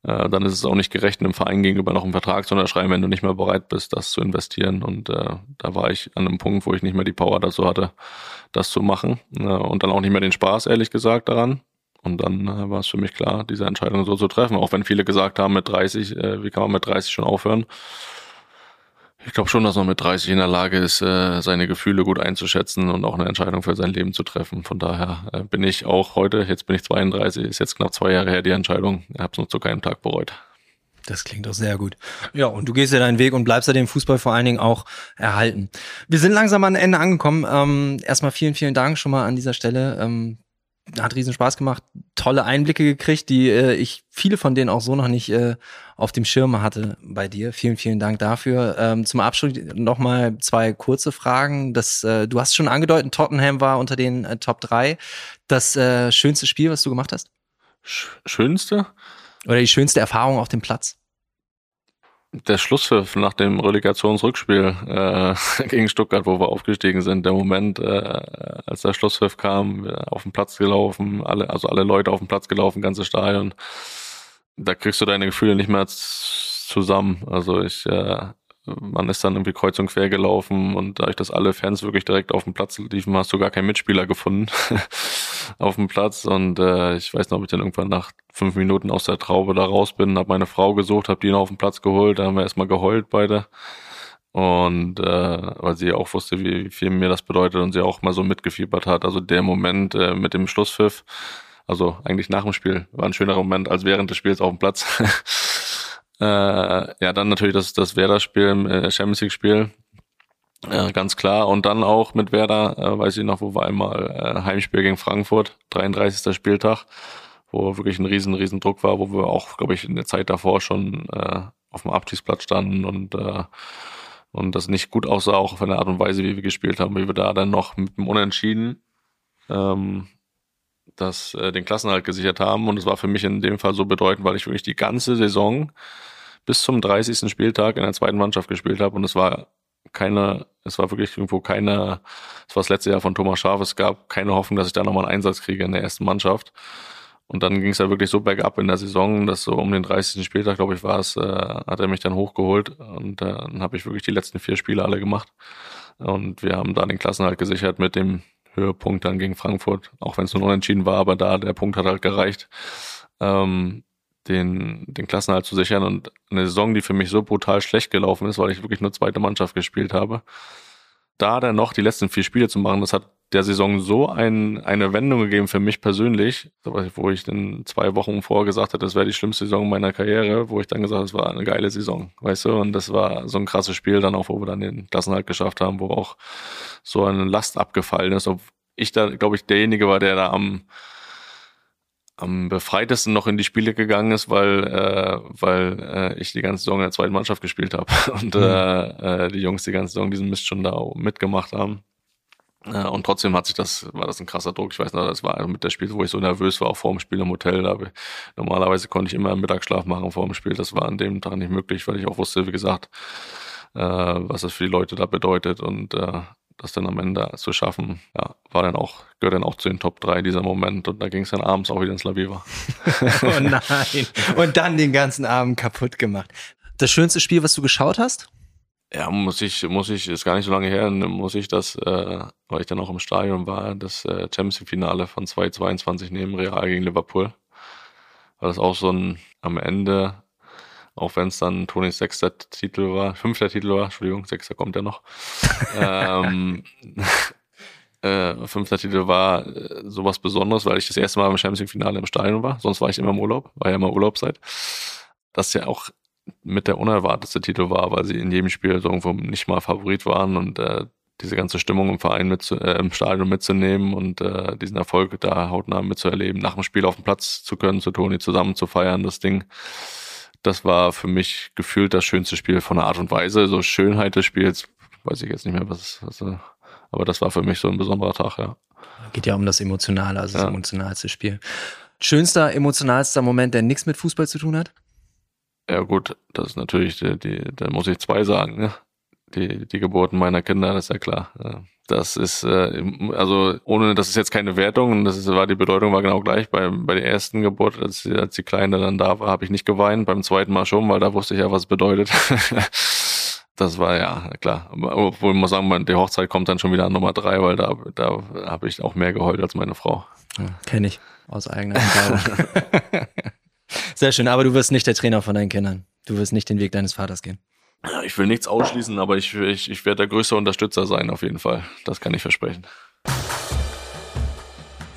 äh, dann ist es auch nicht gerecht, einem Verein gegenüber noch einen Vertrag zu unterschreiben, wenn du nicht mehr bereit bist, das zu investieren. Und äh, da war ich an einem Punkt, wo ich nicht mehr die Power dazu hatte, das zu machen. Äh, und dann auch nicht mehr den Spaß, ehrlich gesagt, daran. Und dann äh, war es für mich klar, diese Entscheidung so zu treffen. Auch wenn viele gesagt haben, mit 30, äh, wie kann man mit 30 schon aufhören? Ich glaube schon, dass man mit 30 in der Lage ist, äh, seine Gefühle gut einzuschätzen und auch eine Entscheidung für sein Leben zu treffen. Von daher äh, bin ich auch heute, jetzt bin ich 32, ist jetzt knapp zwei Jahre her die Entscheidung. Habe es noch zu keinem Tag bereut. Das klingt doch sehr gut. Ja, und du gehst ja deinen Weg und bleibst ja dem Fußball vor allen Dingen auch erhalten. Wir sind langsam am Ende angekommen. Ähm, erstmal vielen, vielen Dank schon mal an dieser Stelle. Ähm, hat riesen Spaß gemacht, tolle Einblicke gekriegt, die äh, ich viele von denen auch so noch nicht äh, auf dem Schirm hatte bei dir. Vielen, vielen Dank dafür. Ähm, zum Abschluss noch mal zwei kurze Fragen. Das, äh, du hast schon angedeutet, Tottenham war unter den äh, Top 3. Das äh, schönste Spiel, was du gemacht hast? Sch schönste? Oder die schönste Erfahrung auf dem Platz? der Schlusspfiff nach dem Relegationsrückspiel äh, gegen Stuttgart, wo wir aufgestiegen sind, der Moment, äh, als der Schlusspfiff kam, wir auf den Platz gelaufen, alle, also alle Leute auf den Platz gelaufen, ganze Stadion. Da kriegst du deine Gefühle nicht mehr zusammen. Also ich, äh, man ist dann irgendwie kreuz und quer gelaufen und dadurch, dass alle Fans wirklich direkt auf dem Platz liefen, hast du gar keinen Mitspieler gefunden. auf dem Platz und äh, ich weiß noch, ob ich dann irgendwann nach fünf Minuten aus der Traube da raus bin, habe meine Frau gesucht, habe die noch auf den Platz geholt, da haben wir erstmal geheult beide und äh, weil sie auch wusste, wie viel mir das bedeutet und sie auch mal so mitgefiebert hat. Also der Moment äh, mit dem Schlusspfiff, also eigentlich nach dem Spiel, war ein schönerer Moment als während des Spiels auf dem Platz. äh, ja, dann natürlich das, das Werder-Spiel, äh, Champions League-Spiel, äh, ganz klar. Und dann auch mit Werder, äh, weiß ich noch, wo wir einmal äh, Heimspiel gegen Frankfurt, 33. Spieltag, wo wirklich ein riesen, riesen Druck war, wo wir auch, glaube ich, in der Zeit davor schon äh, auf dem Abstiegsplatz standen und äh, und das nicht gut aussah, auch von der Art und Weise, wie wir gespielt haben, wie wir da dann noch mit dem Unentschieden ähm, das, äh, den Klassenhalt gesichert haben. Und es war für mich in dem Fall so bedeutend, weil ich wirklich die ganze Saison bis zum 30. Spieltag in der zweiten Mannschaft gespielt habe und es war keine, es war wirklich irgendwo keine, es war das letzte Jahr von Thomas Schaf, es gab keine Hoffnung, dass ich da nochmal einen Einsatz kriege in der ersten Mannschaft. Und dann ging es ja wirklich so bergab in der Saison, dass so um den 30. Spieltag, glaube ich, war es, äh, hat er mich dann hochgeholt und äh, dann habe ich wirklich die letzten vier Spiele alle gemacht. Und wir haben da den Klassenhalt gesichert mit dem Höhepunkt dann gegen Frankfurt, auch wenn es nur unentschieden war, aber da der Punkt hat halt gereicht. Ähm, den, den Klassenhalt zu sichern und eine Saison, die für mich so brutal schlecht gelaufen ist, weil ich wirklich nur zweite Mannschaft gespielt habe, da dann noch die letzten vier Spiele zu machen, das hat der Saison so ein, eine Wendung gegeben für mich persönlich, wo ich dann zwei Wochen vorher gesagt hatte, das wäre die schlimmste Saison meiner Karriere, wo ich dann gesagt habe, es war eine geile Saison, weißt du, und das war so ein krasses Spiel dann auch, wo wir dann den Klassenhalt geschafft haben, wo auch so eine Last abgefallen ist, ob ich da, glaube ich, derjenige war, der da am, am befreitesten noch in die Spiele gegangen ist, weil, äh, weil äh, ich die ganze Saison in der zweiten Mannschaft gespielt habe und mhm. äh, äh, die Jungs die ganze Saison diesen Mist schon da mitgemacht haben. Äh, und trotzdem hat sich das, war das ein krasser Druck. Ich weiß noch, das war mit der Spiel, wo ich so nervös war, auch vor dem Spiel im Hotel. Da normalerweise konnte ich immer einen Mittagsschlaf machen vor dem Spiel. Das war an dem Tag nicht möglich, weil ich auch wusste, wie gesagt, äh, was es für die Leute da bedeutet und äh, das dann am Ende zu schaffen, ja, war dann auch, gehört dann auch zu den Top 3 dieser Moment und da ging es dann abends auch wieder ins Laviva. oh nein. Und dann den ganzen Abend kaputt gemacht. Das schönste Spiel, was du geschaut hast? Ja, muss ich, muss ich, ist gar nicht so lange her, muss ich das, äh, weil ich dann auch im Stadion war, das äh, Champions Finale von 2022 neben Real gegen Liverpool. War das auch so ein am Ende, auch wenn es dann Tonis sechster Titel war, fünfter Titel war, Entschuldigung, sechster kommt ja noch. ähm, äh, fünfter Titel war äh, sowas Besonderes, weil ich das erste Mal im Champions League Finale im Stadion war. Sonst war ich immer im Urlaub, war ja immer Urlaubszeit. Das ja auch mit der unerwartetste Titel war, weil sie in jedem Spiel so irgendwo nicht mal Favorit waren und äh, diese ganze Stimmung im Verein mit, äh, im Stadion mitzunehmen und äh, diesen Erfolg da hautnah mitzuerleben, nach dem Spiel auf dem Platz zu können, zu Toni zusammen zu feiern, das Ding. Das war für mich gefühlt das schönste Spiel von der Art und Weise. So Schönheit des Spiels, weiß ich jetzt nicht mehr, was, was aber das war für mich so ein besonderer Tag, ja. Geht ja um das Emotionale, also das ja. emotionalste Spiel. Schönster, emotionalster Moment, der nichts mit Fußball zu tun hat? Ja gut, das ist natürlich, die, die, da muss ich zwei sagen, ne? Die, die Geburten meiner Kinder, das ist ja klar. Das ist, äh, also ohne, das ist jetzt keine Wertung, das ist, war die Bedeutung war genau gleich. Bei, bei der ersten Geburt, als, als die Kleine dann da war, habe ich nicht geweint, beim zweiten Mal schon, weil da wusste ich ja, was es bedeutet. das war ja klar. Obwohl man sagen, die Hochzeit kommt dann schon wieder an Nummer drei, weil da, da habe ich auch mehr geheult als meine Frau. Ja, Kenne ich aus eigener Erfahrung. Sehr schön, aber du wirst nicht der Trainer von deinen Kindern. Du wirst nicht den Weg deines Vaters gehen. Ja, ich will nichts ausschließen, aber ich, ich, ich werde der größte Unterstützer sein, auf jeden Fall. Das kann ich versprechen.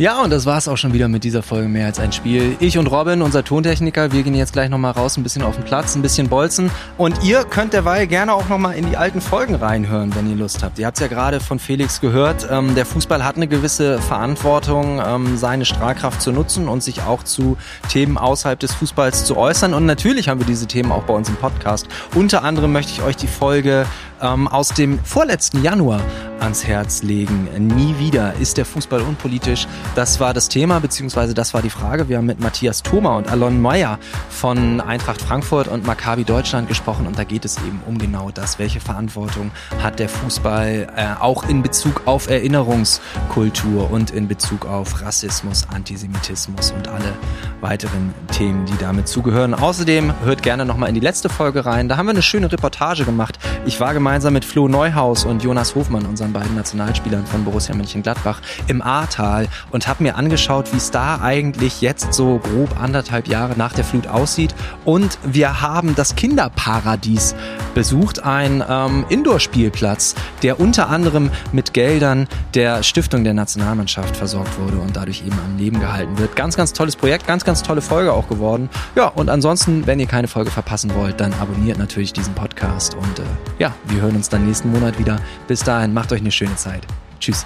Ja, und das war's auch schon wieder mit dieser Folge mehr als ein Spiel. Ich und Robin, unser Tontechniker, wir gehen jetzt gleich nochmal raus, ein bisschen auf den Platz, ein bisschen bolzen. Und ihr könnt derweil gerne auch nochmal in die alten Folgen reinhören, wenn ihr Lust habt. Ihr habt's ja gerade von Felix gehört. Ähm, der Fußball hat eine gewisse Verantwortung, ähm, seine Strahlkraft zu nutzen und sich auch zu Themen außerhalb des Fußballs zu äußern. Und natürlich haben wir diese Themen auch bei uns im Podcast. Unter anderem möchte ich euch die Folge ähm, aus dem vorletzten Januar ans Herz legen. Nie wieder ist der Fußball unpolitisch. Das war das Thema, beziehungsweise das war die Frage. Wir haben mit Matthias Thoma und Alon Meyer von Eintracht Frankfurt und Maccabi Deutschland gesprochen und da geht es eben um genau das. Welche Verantwortung hat der Fußball äh, auch in Bezug auf Erinnerungskultur und in Bezug auf Rassismus, Antisemitismus und alle weiteren Themen, die damit zugehören. Außerdem hört gerne nochmal in die letzte Folge rein. Da haben wir eine schöne Reportage gemacht. Ich war gemeinsam mit Flo Neuhaus und Jonas Hofmann, unseren beiden Nationalspielern von Borussia Mönchengladbach, im Ahrtal und habe mir angeschaut, wie es da eigentlich jetzt so grob anderthalb Jahre nach der Flut aussieht. Und wir haben das Kinderparadies besucht, ein ähm, Indoor-Spielplatz, der unter anderem mit Geldern der Stiftung der Nationalmannschaft versorgt wurde und dadurch eben am Leben gehalten wird. Ganz, ganz tolles Projekt, ganz, ganz tolle Folge auch geworden. Ja, und ansonsten, wenn ihr keine Folge verpassen wollt, dann abonniert natürlich diesen Podcast und äh, ja, wir hören uns dann nächsten Monat wieder. Bis dahin, macht euch eine schöne Zeit. Tschüss.